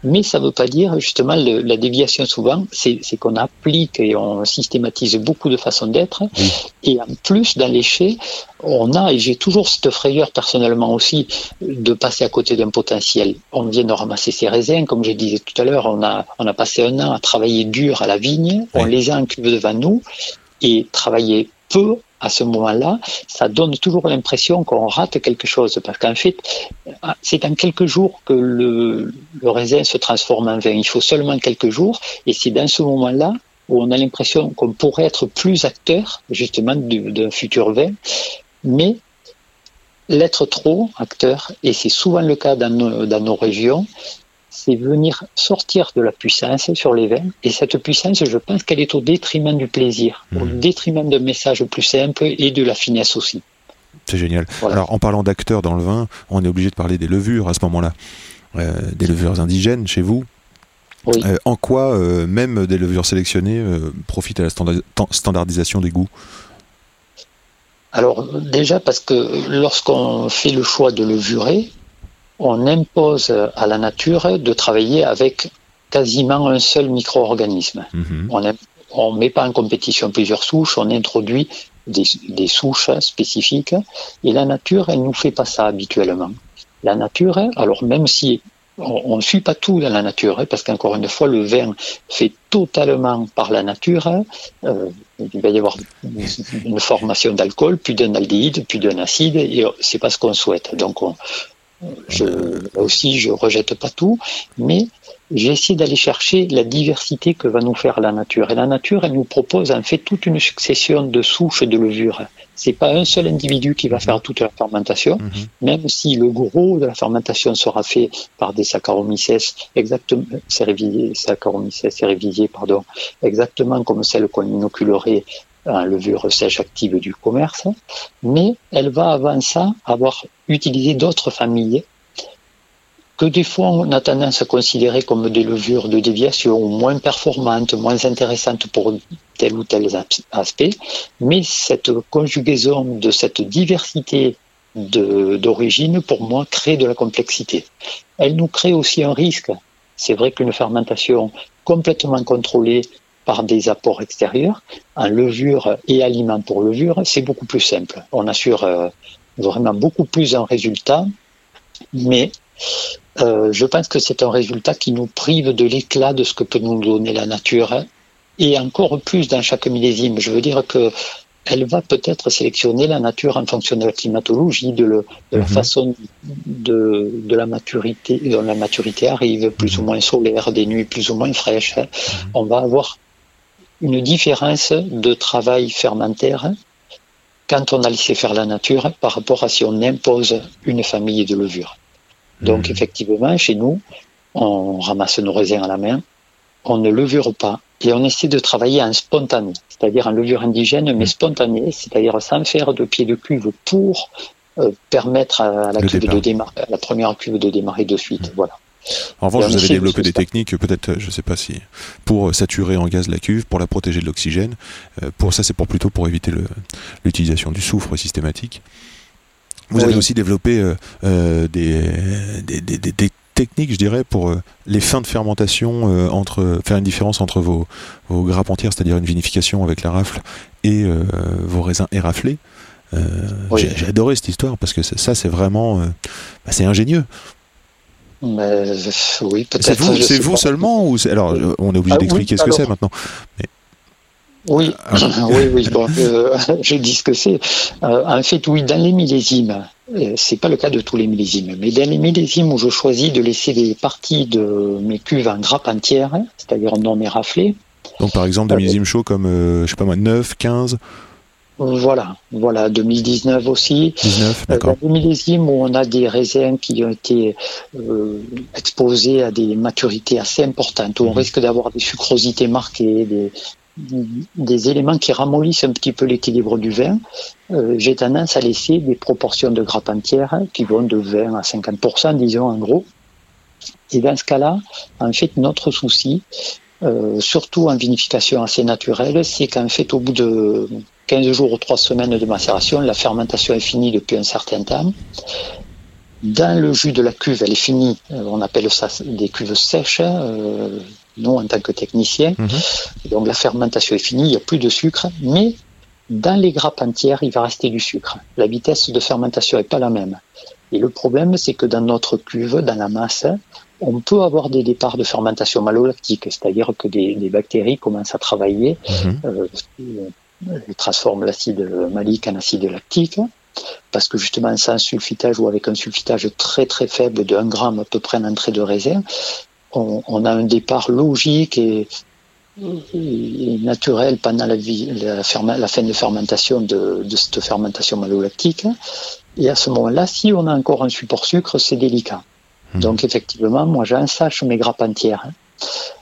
Mais ça ne veut pas dire justement le- la déviation souvent, c'est qu'on applique et on systématise beaucoup de façons d'être. Oui. Et en plus, dans les on a, et j'ai toujours cette frayeur personnellement aussi, de passer à côté d'un potentiel. On vient de ramasser ses raisins, comme je disais tout à l'heure, on a, on a passé un an à travailler dur à la vigne, on les a en cuve devant nous, et travailler peu à ce moment-là, ça donne toujours l'impression qu'on rate quelque chose, parce qu'en fait, ah, c'est en quelques jours que le, raisin se transforme en vin. Il faut seulement quelques jours, et c'est dans ce moment-là où on a l'impression qu'on pourrait être plus acteur, justement, du- d'un futur vin, mais l'être trop acteur, et c'est souvent le cas dans nos régions, c'est venir sortir de la puissance sur les vins. Et cette puissance, je pense qu'elle est au détriment du plaisir, au Mhm. détriment d'un message plus simple et de la finesse aussi. C'est génial. Voilà. Alors, en parlant d'acteurs dans le vin, on est obligé de parler des levures à ce moment-là. Euh, des levures indigènes chez vous. Oui. Euh, en quoi euh, même des levures sélectionnées euh, profitent à la standa- tan- standardisation des goûts? Alors déjà parce que lorsqu'on fait le choix de levurer, on impose à la nature de travailler avec quasiment un seul micro-organisme. Mhm. On ne met pas en compétition plusieurs souches, on introduit des, des souches spécifiques et la nature, elle nous fait pas ça habituellement. La nature, alors même si on ne suit pas tout dans la nature, parce qu'encore une fois, le vin fait totalement par la nature. euh, il va y avoir une formation d'alcool, puis d'un aldéhyde, puis d'un acide, et c'est pas ce qu'on souhaite. Donc on, Je, là aussi, je rejette pas tout, mais j'ai essayé d'aller chercher la diversité que va nous faire la nature. Et la nature, elle nous propose en fait toute une succession de souches de levures. C'est pas un seul individu qui va faire toute la fermentation, Mhm. même si le gros de la fermentation sera fait par des Saccharomyces, exactement, céréviers, Saccharomyces céréviers, pardon, exactement comme celle qu'on inoculerait en levure sèche active du commerce, mais elle va avant ça avoir utilisé d'autres familles que des fois on a tendance à considérer comme des levures de déviation moins performantes, moins intéressantes pour tel ou tel as- aspect, mais cette conjugaison de cette diversité d'origine, pour moi, crée de la complexité. Elle nous crée aussi un risque. C'est vrai qu'une fermentation complètement contrôlée par des apports extérieurs, en levure et aliments pour levure, c'est beaucoup plus simple. On assure euh, vraiment beaucoup plus un résultat, mais euh, je pense que c'est un résultat qui nous prive de l'éclat de ce que peut nous donner la nature, et encore plus dans chaque millésime. Je veux dire que elle va peut-être sélectionner la nature en fonction de la climatologie, de, le- de la Mhm. façon de, de la maturité, dont la maturité arrive, plus ou moins solaire, des nuits plus ou moins fraîches. hein. On va avoir une différence de travail fermentaire quand on a laissé faire la nature par rapport à si on impose une famille de levures. Donc Mhm. effectivement, chez nous, on ramasse nos raisins à la main, on ne levure pas et on essaie de travailler en spontané, c'est-à-dire en levure indigène mais spontanée, c'est-à-dire sans faire de pied de cuve pour euh, permettre à la cuve de démarrer, à la première cuve de démarrer de suite. Voilà. En revanche, vous avez développé des techniques, peut-être, euh, je sais pas si, pour euh, saturer en gaz la cuve, pour la protéger de l'oxygène. Euh, Pour ça, c'est pour plutôt pour éviter l'utilisation du soufre systématique. Vous Oui. avez aussi développé euh, euh, des, des, des- des- des techniques, je dirais, pour euh, les fins de fermentation, entre faire une différence entre vos, vos grappes entières, c'est-à-dire une vinification avec la rafle, et vos raisins éraflés. Oui. j'ai- adoré cette histoire parce que ça, c'est vraiment, bah, c'est ingénieux. Mais, oui, peut-être. C'est vous, c'est seulement ou c'est- alors on est obligé Ah oui, d'expliquer ce que c'est maintenant. Oui, Ah. [laughs] oui, oui. Bon, euh, [laughs] je dis ce que c'est. Euh, en fait, oui, dans les millésimes, euh, c'est pas le cas de tous les millésimes, mais dans les millésimes où je choisis de laisser des parties de mes cuves en grappe entière, c'est-à-dire non éraflées, Donc par exemple des millésimes chauds comme euh, je sais pas moi 9, 15, voilà, voilà, 2019 aussi. 19, Euh, d'accord. Millésimes où on a des raisins qui ont été euh, exposés à des maturités assez importantes, où on Mhm. risque d'avoir des sucrosités marquées, des, des éléments qui ramollissent un petit peu l'équilibre du vin, euh, j'ai tendance à laisser des proportions de grappes entières qui vont de 20 à 50%, disons en gros. Et dans ce cas-là, en fait, notre souci, euh, surtout en vinification assez naturelle, c'est qu'en fait, au bout de 15 jours ou 3 semaines de macération, la fermentation est finie depuis un certain temps. Dans le jus de la cuve, elle est finie. Euh, On appelle ça des cuves sèches, euh, nous en tant que techniciens. Mhm. Donc la fermentation est finie, il n'y a plus de sucre, mais dans les grappes entières, il va rester du sucre. La vitesse de fermentation n'est pas la même. Et le problème, c'est que dans notre cuve, dans la masse, on peut avoir des départs de fermentation malolactique, c'est-à-dire que des, des bactéries commencent à travailler Mhm. euh, euh, transforme l'acide malique en acide lactique, parce que justement sans sulfitage ou avec un sulfitage très très faible de 1 gramme à peu près en entrée de raisin, on, on a un départ logique et, et naturel pendant la, vie, la, fin de fermentation de, de cette fermentation malolactique. Et à ce moment-là, si on a encore un support sucre, c'est délicat. Mhm. Donc effectivement, moi j'ensache mes grappes entières hein,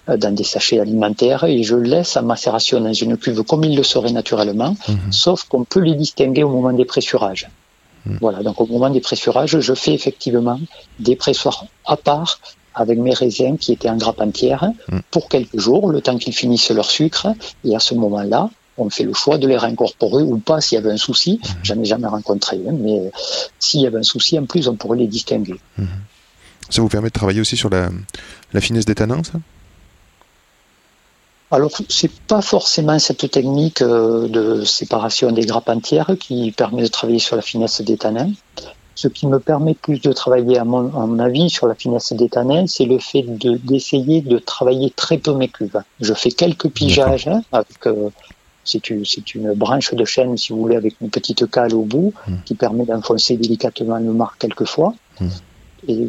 dans des sachets alimentaires et je laisse en macération dans une cuve comme il le serait naturellement, Mhm. sauf qu'on peut les distinguer au moment des pressurages. Mhm. Voilà, donc au moment des pressurages, je fais effectivement des pressoirs à part avec mes raisins qui étaient en grappe entière Mhm. pour quelques jours, le temps qu'ils finissent leur sucre, et à ce moment-là, on fait le choix de les réincorporer ou pas s'il y avait un souci. J'en ai jamais rencontré, hein, mais s'il y avait un souci, en plus, on pourrait les distinguer. Ça vous permet de travailler aussi sur la, la finesse des tanins, ça? Alors, c'est pas forcément cette technique euh, de séparation des grappes entières qui permet de travailler sur la finesse des tanins. Ce qui me permet plus de travailler, à mon, à mon avis, sur la finesse des tanins, c'est le fait de- d'essayer de, travailler très peu mes cuves. Je fais quelques pigeages hein, avec. euh, c'est une, branche de chêne, si vous voulez, avec une petite cale au bout, Mm. qui permet d'enfoncer délicatement le marc quelquefois. Mm. Et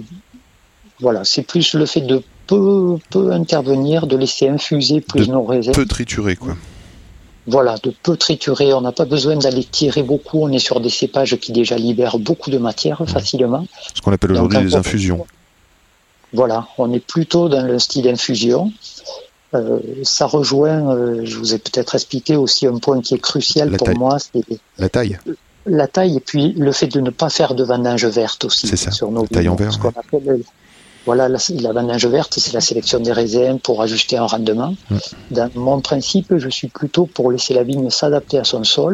voilà, c'est plus le fait de peu, peu intervenir, de laisser infuser plus De nos raisins. Peu trituré, quoi. Voilà, de peu triturer. On n'a pas besoin d'aller tirer beaucoup. On est sur des cépages qui déjà libèrent beaucoup de matière facilement. Ce qu'on appelle aujourd'hui peu- infusions. Voilà, on est plutôt dans le style infusion. Euh, ça rejoint, euh, je vous ai peut-être expliqué aussi un point qui est crucial La pour taille. moi, c'est La taille. la taille et puis le fait de ne pas faire de vendange verte aussi C'est ça, sur nos la taille en vignes. verre, Ce qu'on appelle, voilà, la, la vendange verte, c'est la sélection des raisins pour ajuster un rendement. Mm. Dans mon principe, je suis plutôt pour laisser la vigne s'adapter à son sol.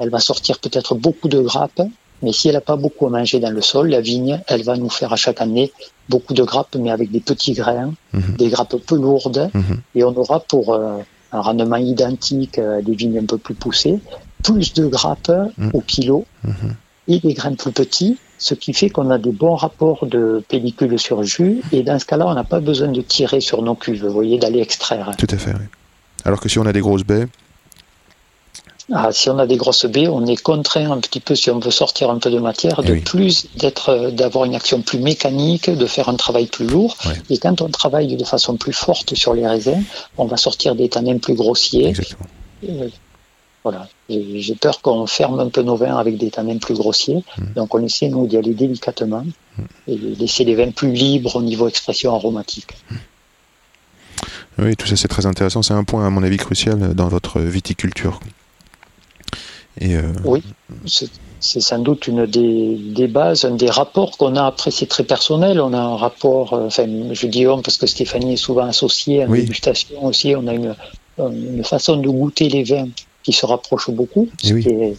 Elle va sortir peut-être beaucoup de grappes, mais si elle n'a pas beaucoup à manger dans le sol, la vigne, elle va nous faire à chaque année beaucoup de grappes, mais avec des petits grains, Mhm. des grappes peu lourdes, Mhm. et on aura pour euh, un rendement identique à des vignes un peu plus poussées, plus de grappes Mm. au kilo Mhm. Et des grains plus petits, ce qui fait qu'on a des bons rapports de pellicule sur jus, et dans ce cas-là, on n'a pas besoin de tirer sur nos cuves, vous voyez, d'aller extraire. Tout à fait, oui. Alors que si on a des grosses baies, Ah, si on a des grosses baies, on est contraint un petit peu, si on veut sortir un peu de matière, Eh de oui. plus d'être, euh, d'avoir une action plus mécanique, de faire un travail plus lourd. Et quand on travaille de façon plus forte sur les raisins, on va sortir des tanins plus grossiers. exactement. Euh, Voilà. J'ai peur qu'on ferme un peu nos vins avec des tanins plus grossiers. Mm. Donc on essaie, nous, d'y aller délicatement et laisser les vins plus libres au niveau expression aromatique. Oui, tout ça c'est très intéressant. C'est un point, à mon avis, crucial dans votre viticulture. Et euh, C'est c'est sans doute une des, des bases, un des rapports qu'on a. Après, c'est très personnel. On a un rapport, euh, enfin, je dis on parce que Stéphanie est souvent associée à une Oui. dégustation aussi. On a une, une façon de goûter les vins qui se rapproche beaucoup, Eh ce, oui. qui, est-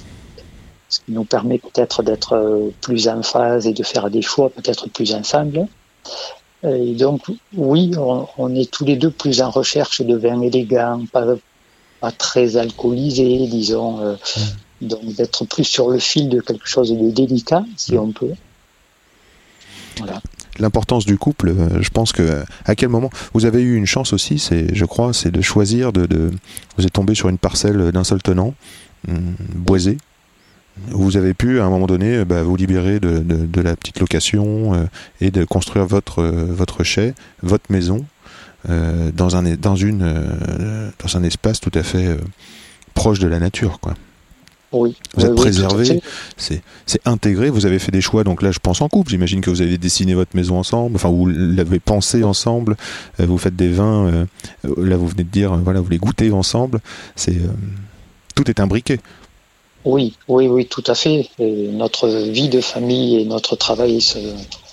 ce qui nous permet peut-être d'être euh, plus en phase et de faire des choix peut-être plus ensemble. Et donc, oui, on, on est tous les deux plus en recherche de vins élégants, pas, pas très alcoolisés, disons. euh, donc, d'être plus sur le fil de quelque chose de délicat, si on peut. Voilà. L'importance du couple, euh, je pense que à quel moment vous avez eu une chance aussi, c'est, je crois, c'est de choisir de, vous êtes tombé sur une parcelle d'un seul tenant, hum, boisée. Vous avez pu à un moment donné euh, bah, vous libérer de, la petite location euh, et de construire votre euh, votre votre maison euh, dans un dans une euh, dans un espace tout à fait euh, proche de la nature, quoi. Oui. Vous Oui, êtes préservé. c'est intégré. Vous avez fait des choix, donc là, je pense en couple. J'imagine que vous avez dessiné votre maison ensemble. Enfin, vous l'avez pensé ensemble. Euh, vous faites des vins. euh, euh, là, vous venez de dire, euh, voilà, vous les goûtez ensemble. C'est euh, tout est imbriqué. Oui, oui, oui, tout à fait. Et notre vie de famille et notre travail se-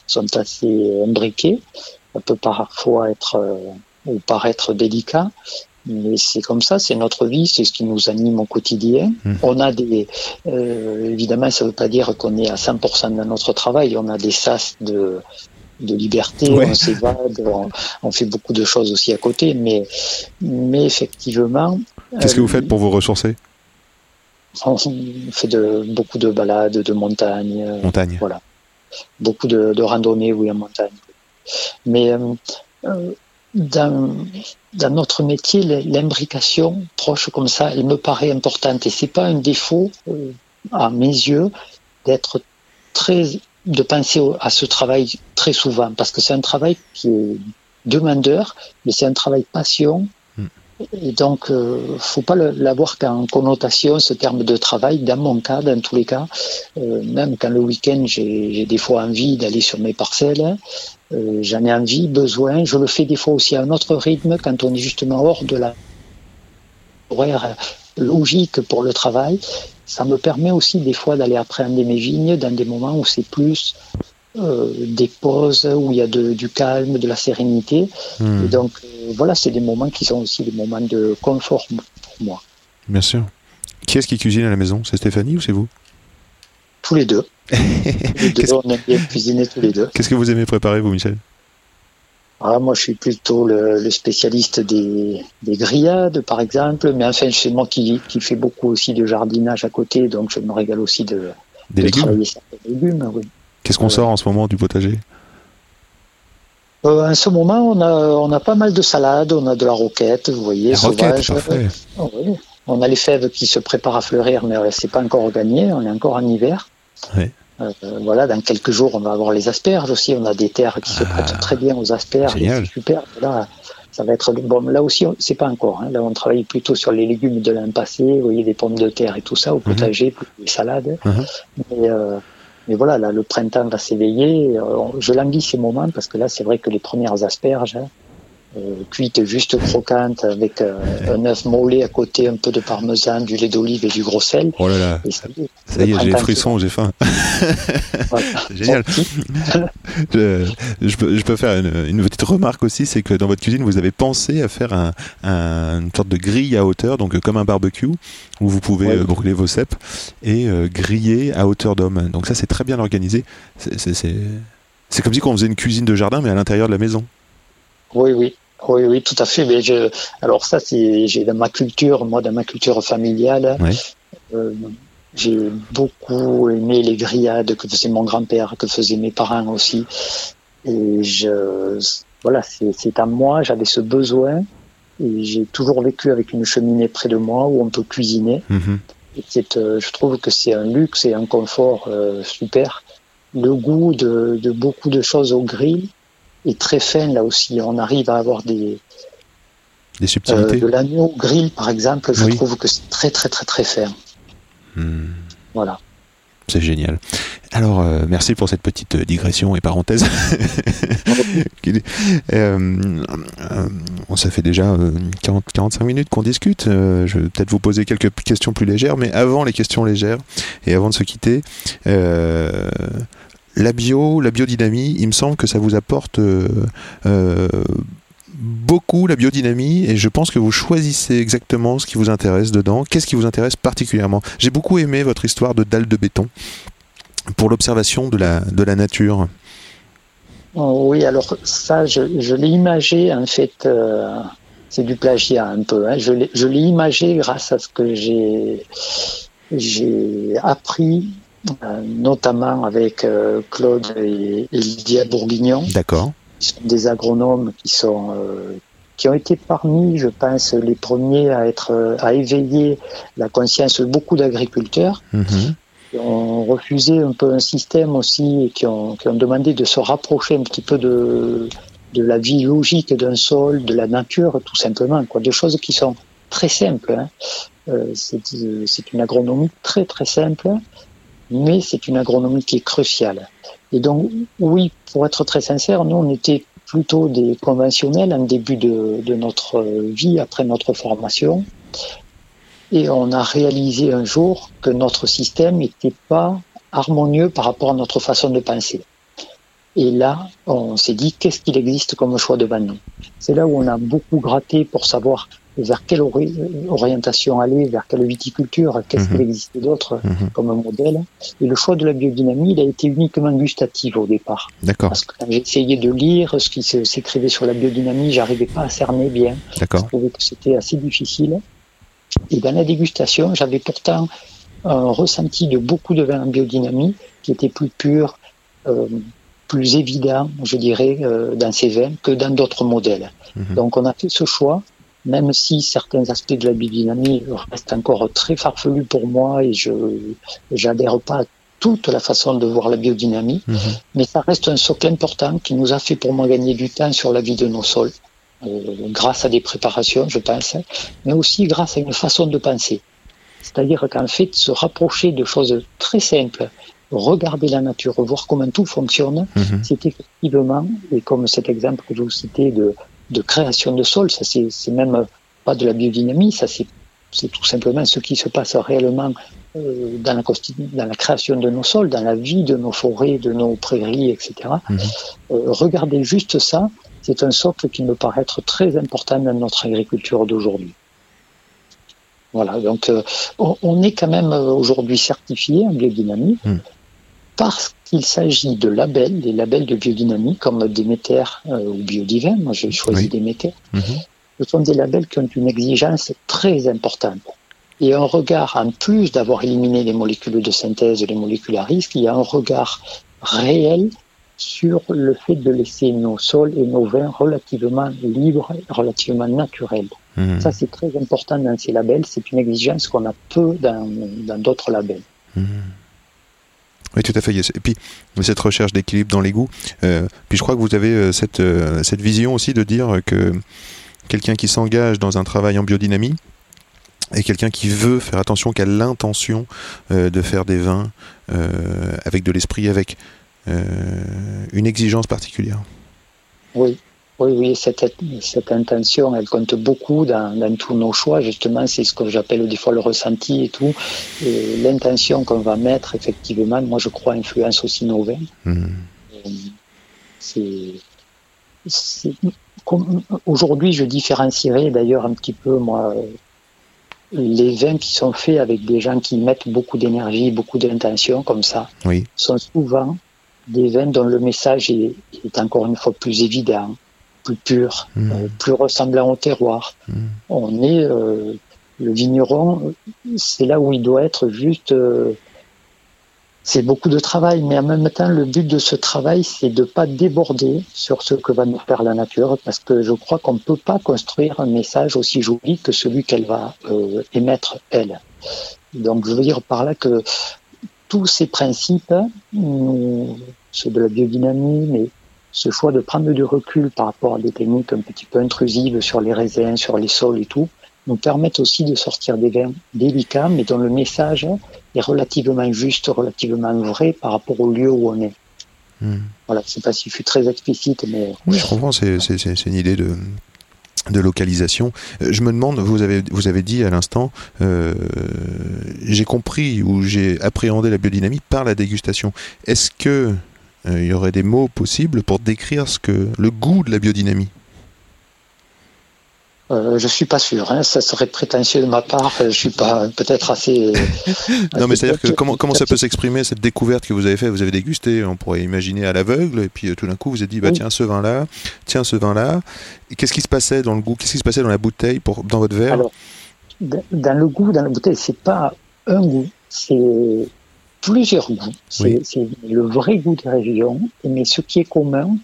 sont assez imbriqués. Ça peut parfois être euh, ou paraître délicat, mais c'est comme ça, c'est notre vie, c'est ce qui nous anime au quotidien. Mhm. On a des, euh, évidemment, ça ne veut pas dire qu'on est à 100% dans notre travail. On a des sas de de liberté, Ouais. on s'évade, on, on fait beaucoup de choses aussi à côté, mais mais effectivement. Qu'est-ce que euh, vous faites pour vous ressourcer? on fait de, beaucoup de balades, de montagnes, euh, Montagne. voilà. beaucoup de, de randonnées, oui, en montagne. Mais euh, euh, dans, dans notre métier, l'imbrication proche comme ça, elle me paraît importante. Et c'est pas un défaut, euh, à mes yeux, d'être très, de penser à ce travail très souvent, parce que c'est un travail qui est demandeur, mais c'est un travail passion. Et donc, euh, faut pas l'avoir qu'en connotation, ce terme de travail. Dans mon cas, dans tous les cas, euh, même quand le week-end, j'ai des fois envie d'aller sur mes parcelles, euh, j'en ai envie, besoin. Je le fais des fois aussi à un autre rythme quand on est justement hors de la horaire logique pour le travail. Ça me permet aussi des fois d'aller appréhender mes vignes dans des moments où c'est plus des pauses, où il y a de- du calme, de la sérénité. Hmm, Et donc euh, voilà, c'est des moments qui sont aussi des moments de confort pour moi. bien sûr. Qui est-ce qui cuisine à la maison? C'est Stéphanie ou c'est vous? Tous les deux. [laughs] Les deux, on aime bien cuisiner tous les deux. Qu'est-ce que vous aimez préparer, vous, Michel? Ah, moi, je suis plutôt le, le spécialiste des, des grillades, par exemple. Mais enfin, c'est moi qui, qui fais beaucoup aussi de jardinage à côté, donc je me régale aussi de, Des de légumes? travailler certains légumes. Oui. Qu'est-ce qu'on sort en ce moment du potager? Euh, en ce moment, on a, on a pas mal de salades, on a de la roquette, vous voyez, La roquette, sauvage. parfait. Ah oui. On a les fèves qui se préparent à fleurir, mais c'est pas encore gagné, on est encore en hiver. Ouais. Euh, voilà, dans quelques jours, on va avoir les asperges aussi. On a des terres qui se Ah, prêtent très bien aux asperges. C'est super. Là, ça va être bon. Là aussi, c'est pas encore. hein. Là, on travaille plutôt sur les légumes de l'an passé. Vous voyez, des pommes de terre et tout ça au potager, plus des salades. Mhm. Mais, euh, mais voilà, là, le printemps va s'éveiller. Euh, Je languis ces moments parce que là, c'est vrai que les premières asperges, euh, cuites juste croquantes avec euh, un œuf mollet à côté, un peu de parmesan, du lait d'olive et du gros sel. Oh là là, Et ça y est, ça y le est, j'ai frissons, j'ai faim. [laughs] Voilà. C'est [laughs] génial. [laughs] Je, je peux, je peux faire une, une petite remarque aussi, c'est que dans votre cuisine, vous avez pensé à faire un, un- une sorte de grille à hauteur, donc comme un barbecue, où vous pouvez Ouais. euh, brûler vos cèpes et griller à hauteur d'homme. Donc ça, c'est très bien organisé. C'est- C'est c'est- c'est comme si on faisait une cuisine de jardin, mais à l'intérieur de la maison. Oui, oui. Oui, oui, tout à fait. Mais je, alors ça, c'est, j'ai dans ma culture, moi, dans ma culture familiale, euh, j'ai beaucoup aimé les grillades que faisait mon grand-père, que faisaient mes parents aussi. Et je, voilà, c'est, à moi, j'avais ce besoin. Et j'ai toujours vécu avec une cheminée près de moi où on peut cuisiner. Et euh, je trouve que c'est un luxe et un confort euh, super. Le goût de, de beaucoup de choses au grill est très fin là aussi. On arrive à avoir des Des euh, subtilités. de l'agneau au grill par exemple. Je Oui. trouve que c'est très très très très fin. Hmm. Voilà. C'est génial. Alors, euh, merci pour cette petite euh, digression et parenthèse. [laughs] Euh, euh, bon, ça fait déjà euh, 40, 45 minutes qu'on discute. Euh, je vais peut-être vous poser quelques questions plus légères, mais avant les questions légères et avant de se quitter, euh, la bio, la biodynamie, il me semble que ça vous apporte euh, euh, beaucoup la biodynamie et je pense que vous choisissez exactement ce qui vous intéresse dedans. Qu'est-ce qui vous intéresse particulièrement? J'ai beaucoup aimé votre histoire de dalle de béton pour l'observation de la, nature. Oh, oui, alors ça, je, l'ai imagé en fait. euh, c'est du plagiat un peu. Hein. Je l'ai imagé grâce à ce que j'ai appris, notamment avec euh, Claude et, et Lydia Bourguignon. D'accord. qui sont des agronomes qui sont euh, qui ont été parmi, je pense, les premiers à être euh, à éveiller la conscience de beaucoup d'agriculteurs Mhm. qui ont refusé un peu un système aussi et qui ont, qui ont demandé de se rapprocher un petit peu de de la vie logique d'un sol, de la nature, tout simplement, quoi, des choses qui sont très simples. Hein. Euh, c'est une agronomie très très simple, mais c'est une agronomie qui est cruciale. Et donc, oui, pour être très sincère, nous, on était plutôt des conventionnels en début de, de notre vie, après notre formation. Et on a réalisé un jour que notre système n'était pas harmonieux par rapport à notre façon de penser. Et là, on s'est dit, qu'est-ce qu'il existe comme choix devant nous C'est là où on a beaucoup gratté pour savoir vers quelle ori- orientation aller, vers quelle viticulture, qu'est-ce Mhm. qu'il existait d'autre Mhm. comme modèle. Et le choix de la biodynamie, il a été uniquement gustatif au départ. D'accord. Parce que quand essayé de lire ce qui s'écrivait sur la biodynamie, j'arrivais pas à cerner bien. Je D'accord. trouvais que c'était assez difficile. Et dans la dégustation, j'avais pourtant un ressenti de beaucoup de vins en biodynamie qui était plus pur, euh, plus évident, je dirais, euh, dans ces vins que dans d'autres modèles. Mhm. Donc on a fait ce choix, même si certains aspects de la biodynamie restent encore très farfelus pour moi et je j'adhère pas à toute la façon de voir la biodynamie, Mhm. mais ça reste un socle important qui nous a fait pour moi gagner du temps sur la vie de nos sols, euh, grâce à des préparations, je pense, mais aussi grâce à une façon de penser. C'est-à-dire qu'en fait, se rapprocher de choses très simples, regarder la nature, voir comment tout fonctionne, Mhm. c'est effectivement, et comme cet exemple que je vous citais de, de création de sol, ça c'est même pas de la biodynamie, ça c'est tout simplement ce qui se passe réellement euh, dans, la, consti- dans la création de nos sols, dans la vie de nos forêts, de nos prairies, etc. Mhm. Euh, regardez juste ça, c'est un socle qui me paraît être très important dans notre agriculture d'aujourd'hui. Voilà, donc euh, on, on est quand même aujourd'hui certifié en biodynamie Mm. Parce qu'il s'agit de labels, des labels de biodynamie comme Déméter euh, ou Biodivin, moi j'ai choisi Oui. Déméter, Mhm. ce sont des labels qui ont une exigence très importante. Et un regard, en plus d'avoir éliminé les molécules de synthèse, les molécules à risque, il y a un regard réel sur le fait de laisser nos sols et nos vins relativement libres, relativement naturels. Mhm. Ça, c'est très important dans ces labels. C'est une exigence qu'on a peu dans dans d'autres labels. Mhm. Oui, tout à fait. Et puis, cette recherche d'équilibre dans les goûts. Euh, puis, je crois que vous avez euh, cette, euh, cette vision aussi de dire que quelqu'un qui s'engage dans un travail en biodynamie et quelqu'un qui veut faire attention, qui a l'intention de faire des vins avec de l'esprit, avec une exigence particulière. Oui, oui, oui, cette, cette intention, elle compte beaucoup dans, dans tous nos choix. Justement, c'est ce que j'appelle des fois le ressenti et tout. Et l'intention qu'on va mettre, effectivement, moi je crois, influence aussi nos vins. Hmm. Euh, C'est, c'est- comme- aujourd'hui, je différencierais d'ailleurs un petit peu, moi, les vins qui sont faits avec des gens qui mettent beaucoup d'énergie, beaucoup d'intention, comme ça, Oui. sont souvent des vins dont le message est, est encore une fois plus évident, plus pur, Hmm. euh, plus ressemblant au terroir. Hmm. On est euh, le vigneron, c'est là où il doit être juste. euh, c'est beaucoup de travail, mais en même temps, le but de ce travail, c'est de pas déborder sur ce que va nous faire la nature, parce que je crois qu'on ne peut pas construire un message aussi joli que celui qu'elle va émettre elle. Donc, je veux dire par là que tous ces principes, ceux de la biodynamie, mais ce choix de prendre du recul par rapport à des techniques un petit peu intrusives sur les raisins, sur les sols et tout, nous permettent aussi de sortir des vins délicats, mais dont le message est relativement juste, relativement vrai par rapport au lieu où on est. Hmm. Voilà, je ne sais pas si je suis très explicite, mais Oui, je comprends, c'est une idée de, de localisation. Euh, Je me demande, vous avez, vous avez dit à l'instant, euh, j'ai compris ou j'ai appréhendé la biodynamie par la dégustation. Est-ce que il y aurait des mots possibles pour décrire ce que le goût de la biodynamie euh, je suis pas sûr. Hein, ça serait prétentieux de ma part. Je suis pas peut-être assez. [laughs] Non, mais c'est-à-dire que comment, comment ça peut s'exprimer cette découverte que vous avez faite? Vous avez dégusté, on pourrait imaginer à l'aveugle, et puis euh, tout d'un coup vous avez dit, bah Oui. tiens ce vin-là, tiens ce vin-là. Et Qu'est-ce qui se passait dans le goût? Qu'est-ce qui se passait dans la bouteille, pour, dans votre verre? Alors, dans le goût, dans la bouteille, c'est pas un goût, c'est plusieurs goûts. C'est Oui. le vrai goût des régions, mais ce qui est commun,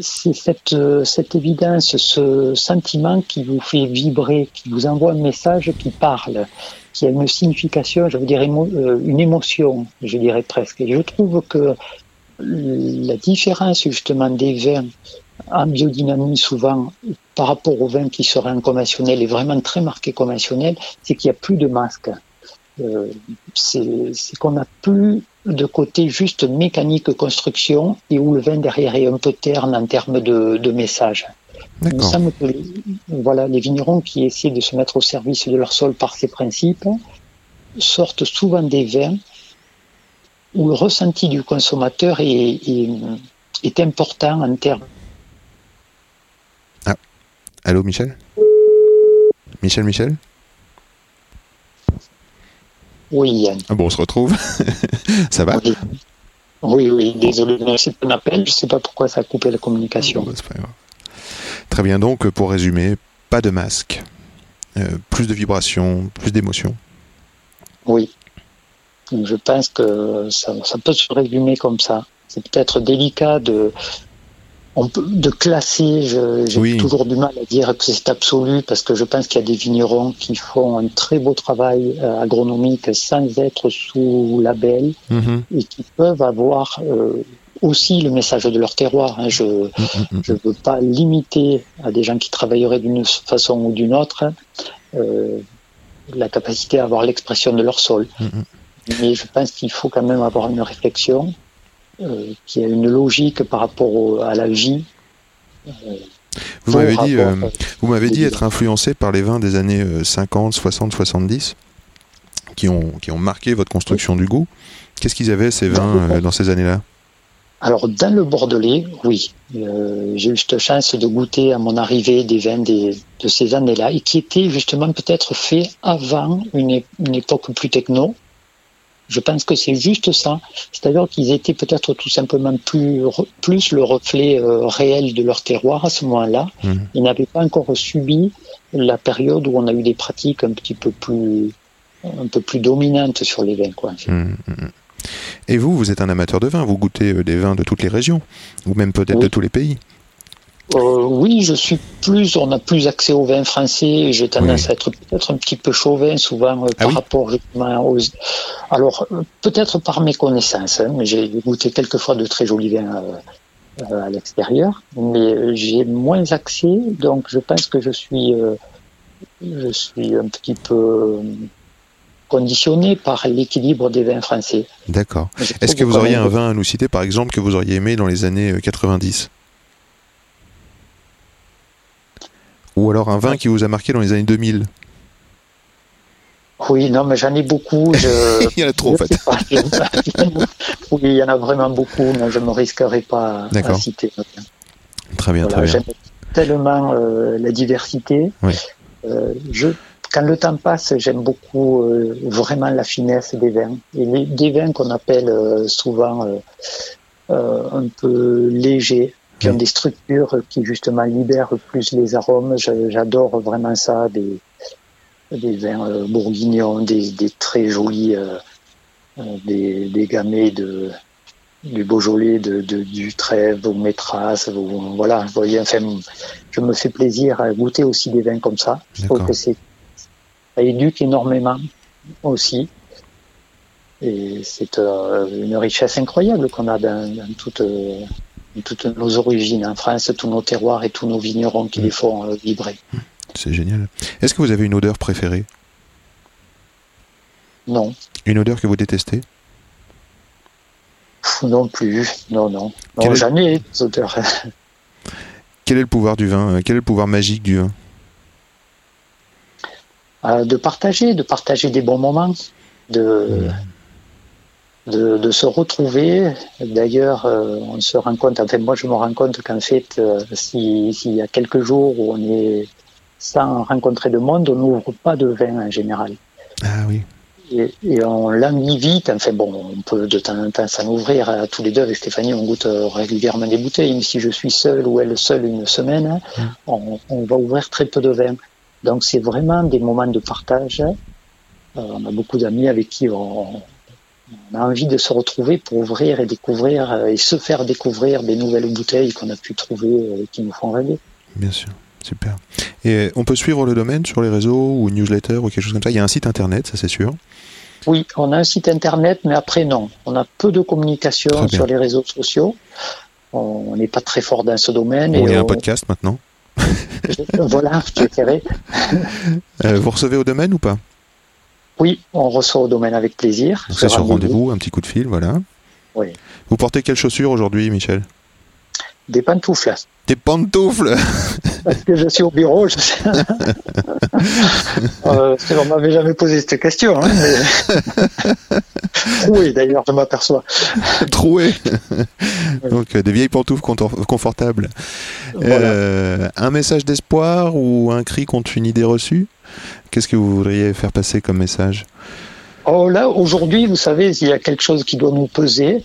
c'est cette, cette évidence, ce sentiment qui vous fait vibrer, qui vous envoie un message qui parle, qui a une signification, je veux dire euh, une émotion, je dirais presque. Et je trouve que la différence justement des vins en biodynamie souvent par rapport aux vins qui seraient en conventionnel et vraiment très marqués conventionnel, c'est qu'il n'y a plus de masque. Euh, c'est qu'on n'a plus de côté juste mécanique construction et où le vin derrière est un peu terne en termes de, de message. Il me semble que les, voilà, les vignerons qui essaient de se mettre au service de leur sol par ces principes sortent souvent des vins où le ressenti du consommateur est, est, est important en termes. Allô, Michel? Michel, Michel? Oui, Yann. Ah bon, on se retrouve. [laughs] ça va Oui. oui, oui, désolé, mais c'est un appel, je ne sais pas pourquoi ça a coupé la communication. Grave. Très bien, donc pour résumer, pas de masque, euh, plus de vibrations, plus d'émotions. Oui. Donc, je pense que ça, ça peut se résumer comme ça. C'est peut-être délicat de, on peut, de classer. J'ai Oui. toujours du mal à dire que c'est absolu parce que je pense qu'il y a des vignerons qui font un très beau travail euh, agronomique sans être sous label Mhm. et qui peuvent avoir euh, aussi le message de leur terroir. hein. Je, Mhm. Je ne veux pas limiter à des gens qui travailleraient d'une façon ou d'une autre euh, la capacité à avoir l'expression de leur sol. Mhm. Mais je pense qu'il faut quand même avoir une réflexion euh, qui a une logique par rapport au- à la vie. euh, Vous pour m'avez dit, rapport, euh, vous m'avez dit être influencé par les vins des années euh, 50, 60, 70 qui ont, qui ont marqué votre construction du goût. Qu'est-ce qu'ils avaient ces vins dans ces années-là? Alors, dans le Bordelais, oui. Euh, j'ai eu cette chance de goûter à mon arrivée des vins des, de ces années-là et qui étaient justement peut-être faits avant une, une époque plus techno. Je pense que c'est juste ça. C'est-à-dire qu'ils étaient peut-être tout simplement plus, le reflet euh, réel de leur terroir à ce moment-là. Mhm. Ils n'avaient pas encore subi la période où on a eu des pratiques un petit peu plus, un peu plus dominantes sur les vins, quoi. Mhm, mhm. Et vous, vous êtes un amateur de vin, vous goûtez euh, des vins de toutes les régions, ou même peut-être Oui. de tous les pays. Euh, oui, je suis plus, on a plus accès au vin français. J'ai tendance Oui. à être peut-être un petit peu chauvin souvent euh, Ah par oui rapport justement aux. Alors euh, peut-être par mes connaissances, hein, j'ai goûté quelquefois de très jolis vins euh, euh, à l'extérieur, mais j'ai moins accès, donc je pense que je suis, euh, je suis un petit peu conditionné par l'équilibre des vins français. D'accord. Est-ce que vous auriez un vin à nous citer, par exemple, que vous auriez aimé dans les années euh, 90 Ou alors un vin qui vous a marqué dans les années 2000 Oui, non, mais j'en ai beaucoup. Je... [laughs] Il y en a trop, en fait. oui, il y en a vraiment beaucoup, mais je ne me risquerai pas à citer. Très bien, Voilà, très bien. J'aime tellement euh, la diversité. Oui. Euh, je, quand le temps passe, j'aime beaucoup euh, vraiment la finesse des vins. Et les, des vins qu'on appelle souvent un peu légers, qui ont des structures qui justement libèrent plus les arômes. J'adore vraiment ça, des, des vins euh, bourguignons, des, des très jolis, euh, euh, des, des gamets de, du Beaujolais, de, de, du Trèves, ou Métras, ou- voilà, vous voyez, enfin, je me fais plaisir à goûter aussi des vins comme ça. Je trouve que c'est, ça éduque énormément aussi. Et c'est euh, une richesse incroyable qu'on a dans, euh, dans toutes nos origines en France, tous nos terroirs et tous nos vignerons qui les font euh, vibrer. C'est génial. Est-ce que vous avez une odeur préférée? Non, Une odeur que vous détestez? Non plus, non, non. Est- jamais des odeurs. [laughs] Quel est le pouvoir du vin? Euh, Quel est le pouvoir magique du vin? Euh, de partager, de partager des bons moments, de, de, de se retrouver. D'ailleurs, euh, on se rend compte, enfin moi je me rends compte qu'en fait, euh, si- s'il y a quelques jours où on est sans rencontrer de monde, on n'ouvre pas de vin en général. Ah oui. Et, et on languit vite. Enfin bon, on peut de temps en temps s'en ouvrir. À tous les deux avec Stéphanie, on goûte euh, régulièrement des bouteilles. Même si je suis seul ou elle seule une semaine, hein, on, on va ouvrir très peu de vin. Donc c'est vraiment des moments de partage. Euh, on a beaucoup d'amis avec qui on, on a envie de se retrouver pour ouvrir et découvrir euh, et se faire découvrir des nouvelles bouteilles qu'on a pu trouver euh, qui nous font rêver. Bien sûr. Super. Et on peut suivre le domaine sur les réseaux ou newsletter ou quelque chose comme ça? Il y a un site internet, ça c'est sûr? Oui, on a un site internet, mais après non. On a peu de communication sur les réseaux sociaux. On n'est pas très fort dans ce domaine. On- un podcast maintenant. [laughs] voilà, je dirais. Euh, vous recevez au domaine ou pas? Oui, on reçoit au domaine avec plaisir. C'est sur rendez-vous, un petit coup de fil, voilà. Oui. Vous portez quelles chaussures aujourd'hui, Michel? Des pantoufles. Des pantoufles? Parce que je suis au bureau, je sais. [laughs] euh, on m'avait jamais posé cette question. Hein, mais... [laughs] oui, d'ailleurs, je m'aperçois. trouées. Donc euh, des vieilles pantoufles confortables. Voilà. Euh, un message d'espoir ou un cri contre une idée reçue? Qu'est-ce que vous voudriez faire passer comme message Oh là, aujourd'hui, vous savez, il y a quelque chose qui doit nous peser.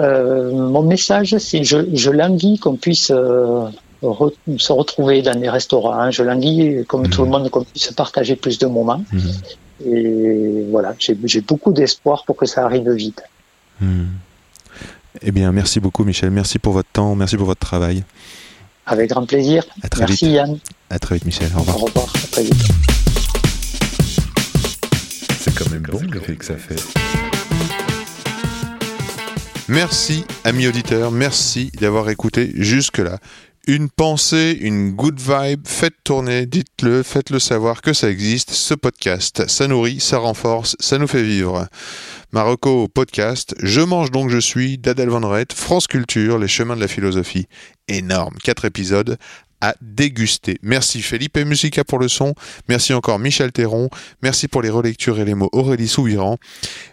Euh, mon message, c'est je, je languis qu'on puisse euh, re- se retrouver dans des restaurants. hein. Je languis, comme tout le monde, qu'on puisse partager plus de moments. Mhm. Et voilà, j'ai beaucoup d'espoir pour que ça arrive vite. Hmm. Eh bien, merci beaucoup, Michel. Merci pour votre temps. Merci pour votre travail. Avec grand plaisir. À très Merci vite. Yann. À très vite, Michel. Au revoir. Au revoir. À très vite. Quand même bon l'effet que ça fait. Merci, amis auditeurs, merci d'avoir écouté jusque-là. Une pensée, une good vibe, faites tourner, dites-le, faites-le savoir que ça existe, ce podcast. Ça nourrit, ça renforce, ça nous fait vivre. Marocco podcast, Je mange donc je suis, d'Adèle Van Rett, France Culture, Les chemins de la philosophie. Énorme, quatre épisodes déguster. Merci et Musica pour le son, merci encore Michel Théron, merci pour les relectures et les mots Aurélie Soubiran.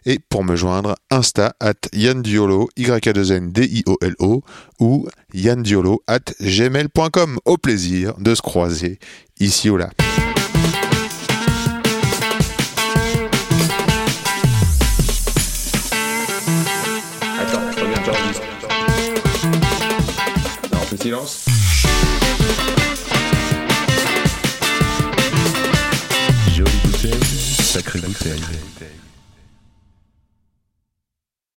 Et pour me joindre, Insta at Yann Diolo, Y-A-2-N D-I-O-L-O, ou yandiolo at gmail.com. Au plaisir de se croiser ici ou là. Attends, on fait silence. Sacrée bouteille.